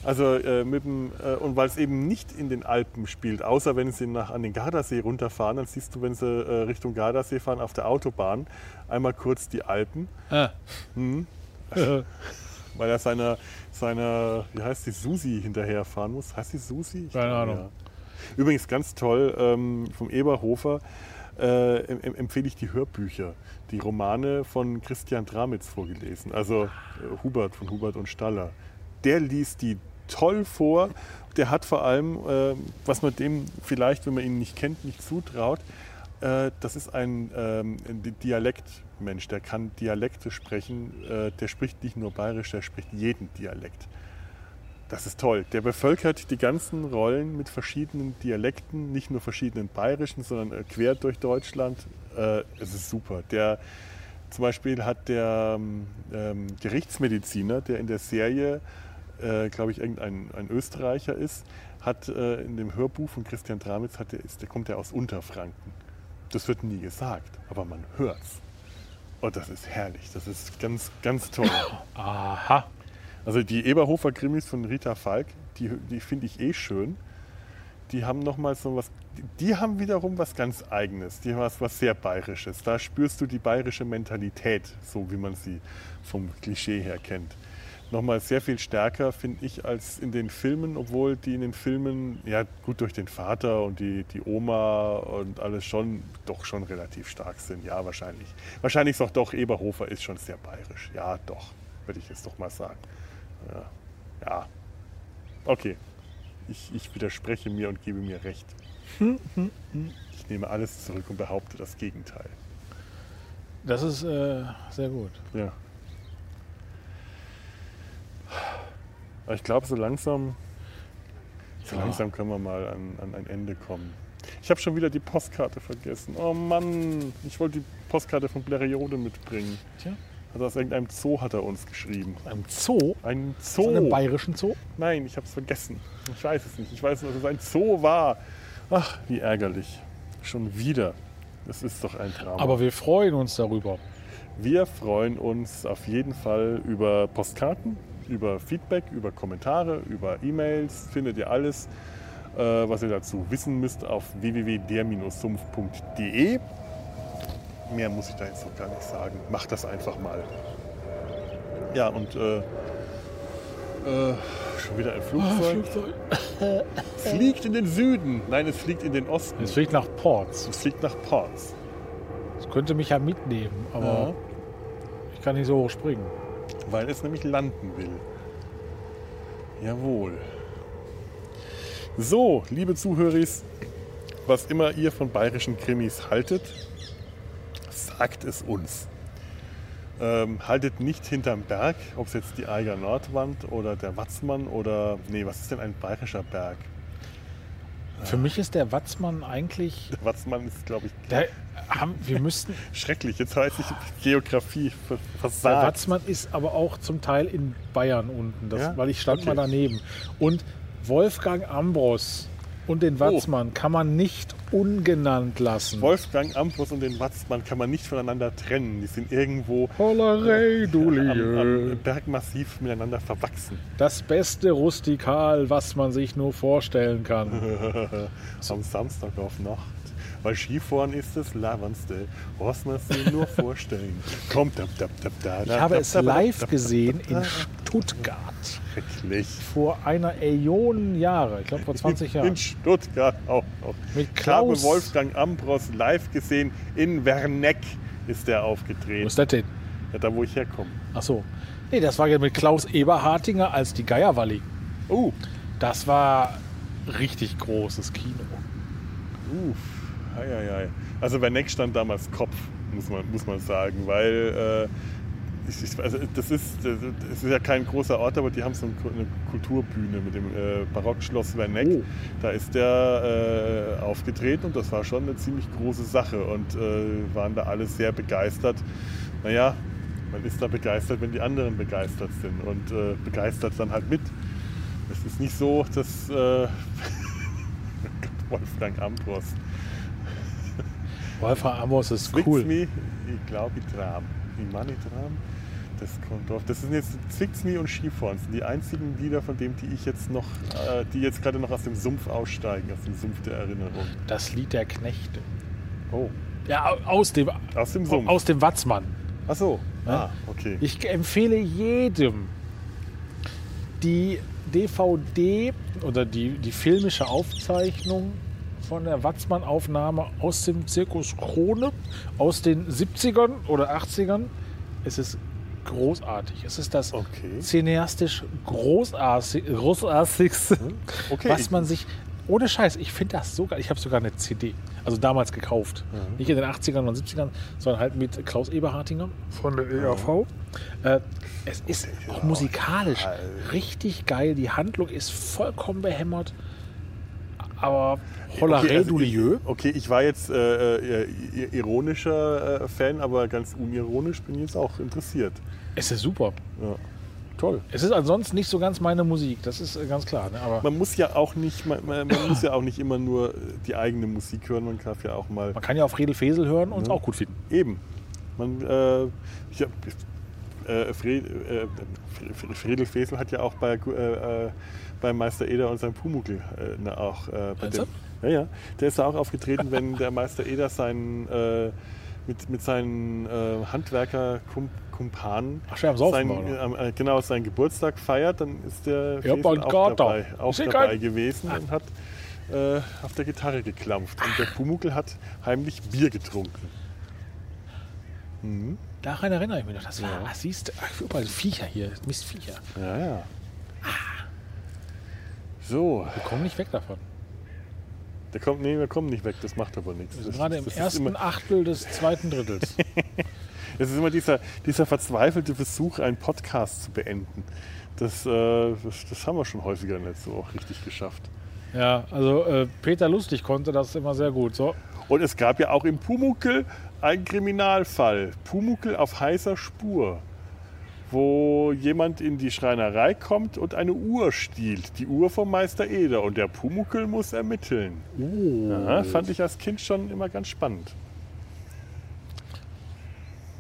Also äh, mit dem, äh, und weil es eben nicht in den Alpen spielt, außer wenn sie nach an den Gardasee runterfahren, dann siehst du, wenn sie äh, Richtung Gardasee fahren auf der Autobahn, einmal kurz die Alpen, Ah. weil er seiner, seiner, wie heißt die, Susi hinterherfahren muss. Heißt die Susi? Ich Keine Ahnung. ja. Übrigens ganz toll, ähm, vom Eberhofer äh, em em- empfehle ich die Hörbücher, die Romane von Christian Dramitz vorgelesen, also äh, Hubert von Hubert und Staller. Der liest die toll vor. Der hat vor allem, äh, was man dem vielleicht, wenn man ihn nicht kennt, nicht zutraut, äh, das ist ein ähm, Di- Dialektmensch, der kann Dialekte sprechen. Äh, der spricht nicht nur bayerisch, der spricht jeden Dialekt. Das ist toll. Der bevölkert die ganzen Rollen mit verschiedenen Dialekten, nicht nur verschiedenen bayerischen, sondern äh, quer durch Deutschland. Äh, es ist super. Der, zum Beispiel hat der ähm, Gerichtsmediziner, der in der Serie, äh, glaube ich, irgendein ein Österreicher ist, hat äh, in dem Hörbuch von Christian Dramitz, hat der, ist, der kommt ja aus Unterfranken. Das wird nie gesagt, aber man hört's. Und das ist herrlich. Das ist ganz, ganz toll. Aha. Also die Eberhofer Krimis von Rita Falk, die, die finde ich eh schön. Die haben noch mal so was, die haben wiederum was ganz Eigenes, die haben was, was sehr Bayerisches. Da spürst du die bayerische Mentalität, so wie man sie vom Klischee her kennt. Nochmal sehr viel stärker, finde ich, als in den Filmen, obwohl die in den Filmen, ja gut durch den Vater und die, die Oma und alles schon, doch schon relativ stark sind. Ja, wahrscheinlich. Wahrscheinlich ist auch doch, Eberhofer ist schon sehr bayerisch. Ja, doch, würde ich jetzt doch mal sagen. Ja. ja. Okay. Ich, ich widerspreche mir und gebe mir recht. Ich nehme alles zurück und behaupte das Gegenteil. Das ist äh, sehr gut. Ja. Aber ich glaube, so langsam, so Ja. langsam können wir mal an, an ein Ende kommen. Ich habe schon wieder die Postkarte vergessen. Oh Mann, ich wollte die Postkarte von Bleriode mitbringen. Tja. Also aus irgendeinem Zoo hat er uns geschrieben. Ein Zoo? Ein Zoo. einem bayerischen Zoo? Nein, ich habe es vergessen. Ich weiß es nicht. Ich weiß nur, dass es ein Zoo war. Ach, wie ärgerlich. Schon wieder. Das ist doch ein Traum. Aber wir freuen uns darüber. wir freuen uns auf jeden Fall über Postkarten, über Feedback, über Kommentare, über E-Mails. Findet ihr alles, äh, was ihr dazu wissen müsst, auf www.der-sumpf.de. Mehr muss ich da jetzt noch gar nicht sagen. Macht das einfach mal. Ja, und äh, äh, schon wieder ein Flugzeug. Es fliegt in den Süden. Nein, es fliegt in den Osten. Es fliegt nach Ports. Es fliegt nach Ports. Es könnte mich ja mitnehmen, aber ich kann nicht so hoch springen. Weil es nämlich landen will. Jawohl. So, liebe Zuhörer, was immer ihr von bayerischen Krimis haltet, sagt es uns. Ähm, haltet nicht hinterm Berg, ob es jetzt die Eiger Nordwand oder der Watzmann oder. Nee, was ist denn ein bayerischer Berg? Für mich ist der Watzmann eigentlich. Der Watzmann ist, glaube ich, Der, haben, wir müssten. schrecklich. Jetzt weiß ich Geografie ver- Der versagt. Watzmann ist aber auch zum Teil in Bayern unten, das, Ja? weil ich stand Okay. mal daneben. Und Wolfgang Ambros und den Watzmann kann man nicht ungenannt lassen. Wolfgang Ambros und den Watzmann kann man nicht voneinander trennen. Die sind irgendwo Hollerei, du am, am Bergmassiv miteinander verwachsen. Das beste Rustikal, was man sich nur vorstellen kann. Am Samstag auf Nacht. Weil Skifahren ist das Lavernste, was man sich nur vorstellen. Kommt, dab, dab, dab, da, Ich habe es live gesehen in Stuttgart Schrecklich. vor einer Million Jahre, ich glaube vor 20 In Jahren. Stuttgart auch noch. Mit Ich habe Klaus. Wolfgang Ambros live gesehen. In Werneck ist der Wo aufgetreten. ist das denn? Ja, da, wo ich herkomme. Ach so. Nee, das war ja mit Klaus Eberhartinger als die Geierwalli. Uh, Das war richtig großes Kino. Uff, ei, ei, ei. Also Werneck stand damals Kopf, muss man, muss man sagen, weil äh, ich, ich, also das, ist, das ist ja kein großer Ort, aber die haben so eine Kulturbühne mit dem äh, Barockschloss Werneck. Oh. Da ist der äh, aufgetreten und das war schon eine ziemlich große Sache und äh, waren da alle sehr begeistert. Naja, man ist da begeistert, wenn die anderen begeistert sind und äh, begeistert dann halt mit. Es ist nicht so, dass äh, Wolfgang Ambros Wolfgang Amos ist Zwickt's cool. mich, ich glaube, ich tram. Meine, ich tram. Das kommt drauf. Das sind jetzt Zwickt's mich und Skifahren. Das sind die einzigen Lieder, von denen, die ich jetzt noch, äh, die jetzt gerade noch aus dem Sumpf aussteigen, aus dem Sumpf der Erinnerung. Das Lied der Knechte. Oh, Ja, au- aus dem, aus dem Sumpf. aus dem Watzmann. Ach so. Ah, okay. Ich empfehle jedem die DVD oder die, die filmische Aufzeichnung von der Watzmann-Aufnahme aus dem Zirkus Krone aus den 70ern oder 80ern. Es ist großartig. Es ist das Okay. cineastisch großartig, großartigste, Okay. was man sich. Ohne Scheiß, ich finde das so geil. Ich habe sogar eine CD, also damals gekauft. Nicht in den 80ern und 70ern, sondern halt mit Klaus Eberhartinger von der EAV. Äh, es ist auch musikalisch richtig geil. Die Handlung ist vollkommen behämmert. Aber Holleré Okay, also okay, ich war jetzt äh, äh, ironischer äh, Fan, aber ganz unironisch bin ich jetzt auch interessiert. Es ist super. Ja. Toll. Es ist ansonsten nicht so ganz meine Musik, das ist äh, ganz klar. Ne? Aber Man muss ja auch nicht, man, man man muss ja auch nicht immer nur die eigene Musik hören, man darf ja auch mal man kann ja auch Friedel Fesel hören und es auch gut finden. eben. Man, äh, ich äh, Fred, äh, Fre- Friedel Fesel hat ja auch bei, äh, äh, bei Meister Eder und seinem Pumuckl äh, auch äh, Meinst dem, ja, ja, der ist da auch aufgetreten, wenn der Meister Eder seinen äh, mit, mit seinen äh, Handwerker-Kumpanen Ach, schön, am Saufen sein, war, äh, genau, seinen Geburtstag feiert, dann ist der Ja, auch dabei, da. auch dabei gewesen und hat äh, auf der Gitarre geklampft. Und der Pumuckl hat heimlich Bier getrunken. Daran erinnere ich mich noch. Das war, ach, siehst du, ach, überall Viecher hier, Mistviecher. Ja, ja. So, Wir kommen nicht weg davon. der kommt, nee, wir kommen nicht weg, das macht aber nichts. Wir sind Das- gerade im ersten Achtel des zweiten Drittels. Es ist immer dieser, dieser verzweifelte Versuch, einen Podcast zu beenden. Das, äh, das, das haben wir schon häufiger nicht so auch richtig geschafft. ja, also äh, Peter Lustig konnte das immer sehr gut. So, Und es gab ja auch im Pumuckl ein Kriminalfall. Pumuckel auf heißer Spur. Wo jemand in die Schreinerei kommt und eine Uhr stiehlt. Die Uhr vom Meister Eder. Und der Pumuckel muss ermitteln. Ja, fand ich als Kind schon immer ganz spannend.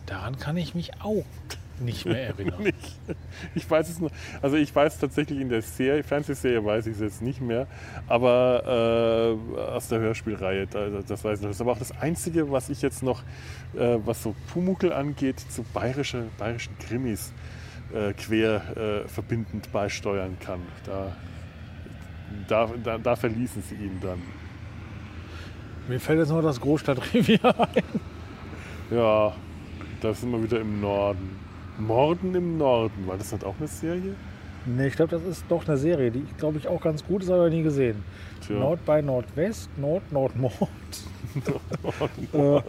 Daran kann ich mich auch nicht mehr erinnern. nicht. Ich weiß es noch. Also ich weiß tatsächlich in der Serie, Fernsehserie weiß ich es jetzt nicht mehr, aber äh, aus der Hörspielreihe, da, das weiß ich noch. Das ist aber auch das Einzige, was ich jetzt noch, äh, was so Pumuckel angeht, zu bayerische, bayerischen Krimis äh, quer äh, verbindend beisteuern kann. Da, da, da, da verließen sie ihn dann. Mir fällt jetzt nur das Großstadtrevier ein. Ja, da sind wir wieder im Norden. Morden im Norden, war das nicht auch eine Serie? Nee, ich glaube, das ist doch eine Serie, die, glaube ich, auch ganz gut ist, aber nie gesehen. Tja. Nord bei Nordwest, Nord, Nordmord. äh,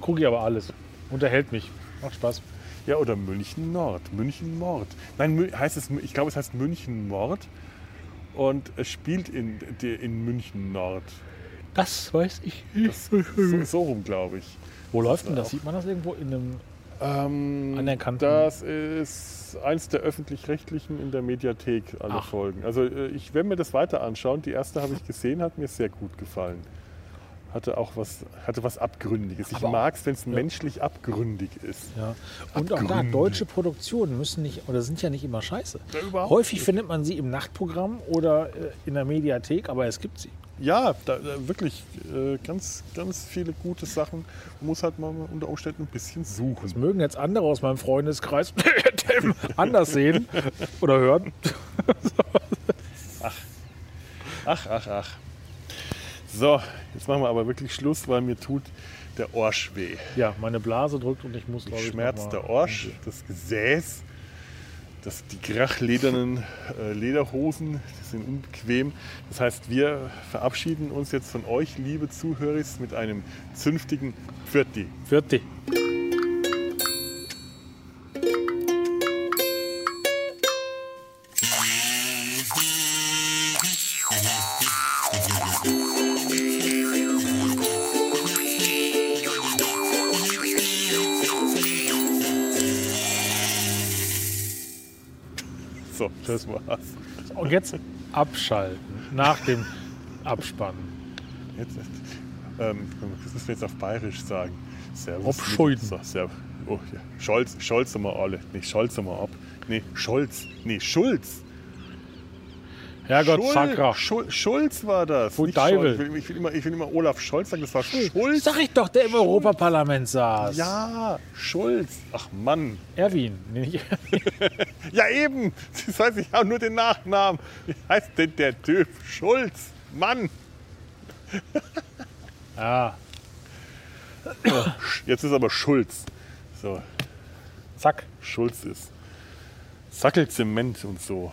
Gucke ich aber alles. Unterhält mich. Macht Spaß. Ja, oder München Nord. München Mord. Nein, heißt es, ich glaube, es heißt München Mord. Und es spielt in, in München Nord. Das weiß ich Das, so, so rum, glaube ich. Wo läuft denn das? Sieht man das irgendwo in einem. Ähm, Anerkannten- Das ist eins der öffentlich-rechtlichen in der Mediathek, alle Ach. Folgen. Also äh, ich werde mir das weiter anschauen. Die erste habe ich gesehen, hat mir sehr gut gefallen. Hatte auch was, hatte was Abgründiges. Ich Aber mag es, wenn es menschlich abgründig ist. Ja. Und auch da, deutsche Produktionen müssen nicht, oder sind ja nicht immer scheiße. Ja, Häufig findet man sie im Nachtprogramm oder äh, in der Mediathek, aber es gibt sie. Ja, da, da wirklich äh, ganz, ganz viele gute Sachen. Man muss halt mal unter Umständen ein bisschen suchen. Das mögen jetzt andere aus meinem Freundeskreis anders sehen oder hören. Ach, ach, ach. So, jetzt machen wir aber wirklich Schluss, weil mir tut der Orsch weh. Ja, meine Blase drückt und ich muss, glaube ich, der Orsch, das Gesäß, das, die krachledernen äh, Lederhosen, die sind unbequem. Das heißt, wir verabschieden uns jetzt von euch, liebe Zuhörer, mit einem zünftigen Pfirti. Vierte. Das war's. Und jetzt abschalten nach dem Abspannen. Jetzt, ähm, das müssen wir jetzt auf Bayerisch sagen. Servus. Abscheiden. So, serv oh, ja. Scholz, Scholz mal alle. Nee, Scholz mal ab. Nee, Scholz. Nee, Schulz. Herrgott, Schul-. Schul Schulz war das. Wo nicht Deivel. Scholz. Ich will, ich, will immer, ich will immer Olaf Scholz sagen, das war Schulz. Sag ich doch, der im Europaparlament saß. Ja, Schulz. Ach Mann. Erwin. Nee, nicht Ja eben. Das heißt, ich habe nur den Nachnamen. Wie heißt denn der Typ? Schulz. Mann. Ja, Jetzt ist aber Schulz. So, zack. Schulz ist. Sackelzement und so.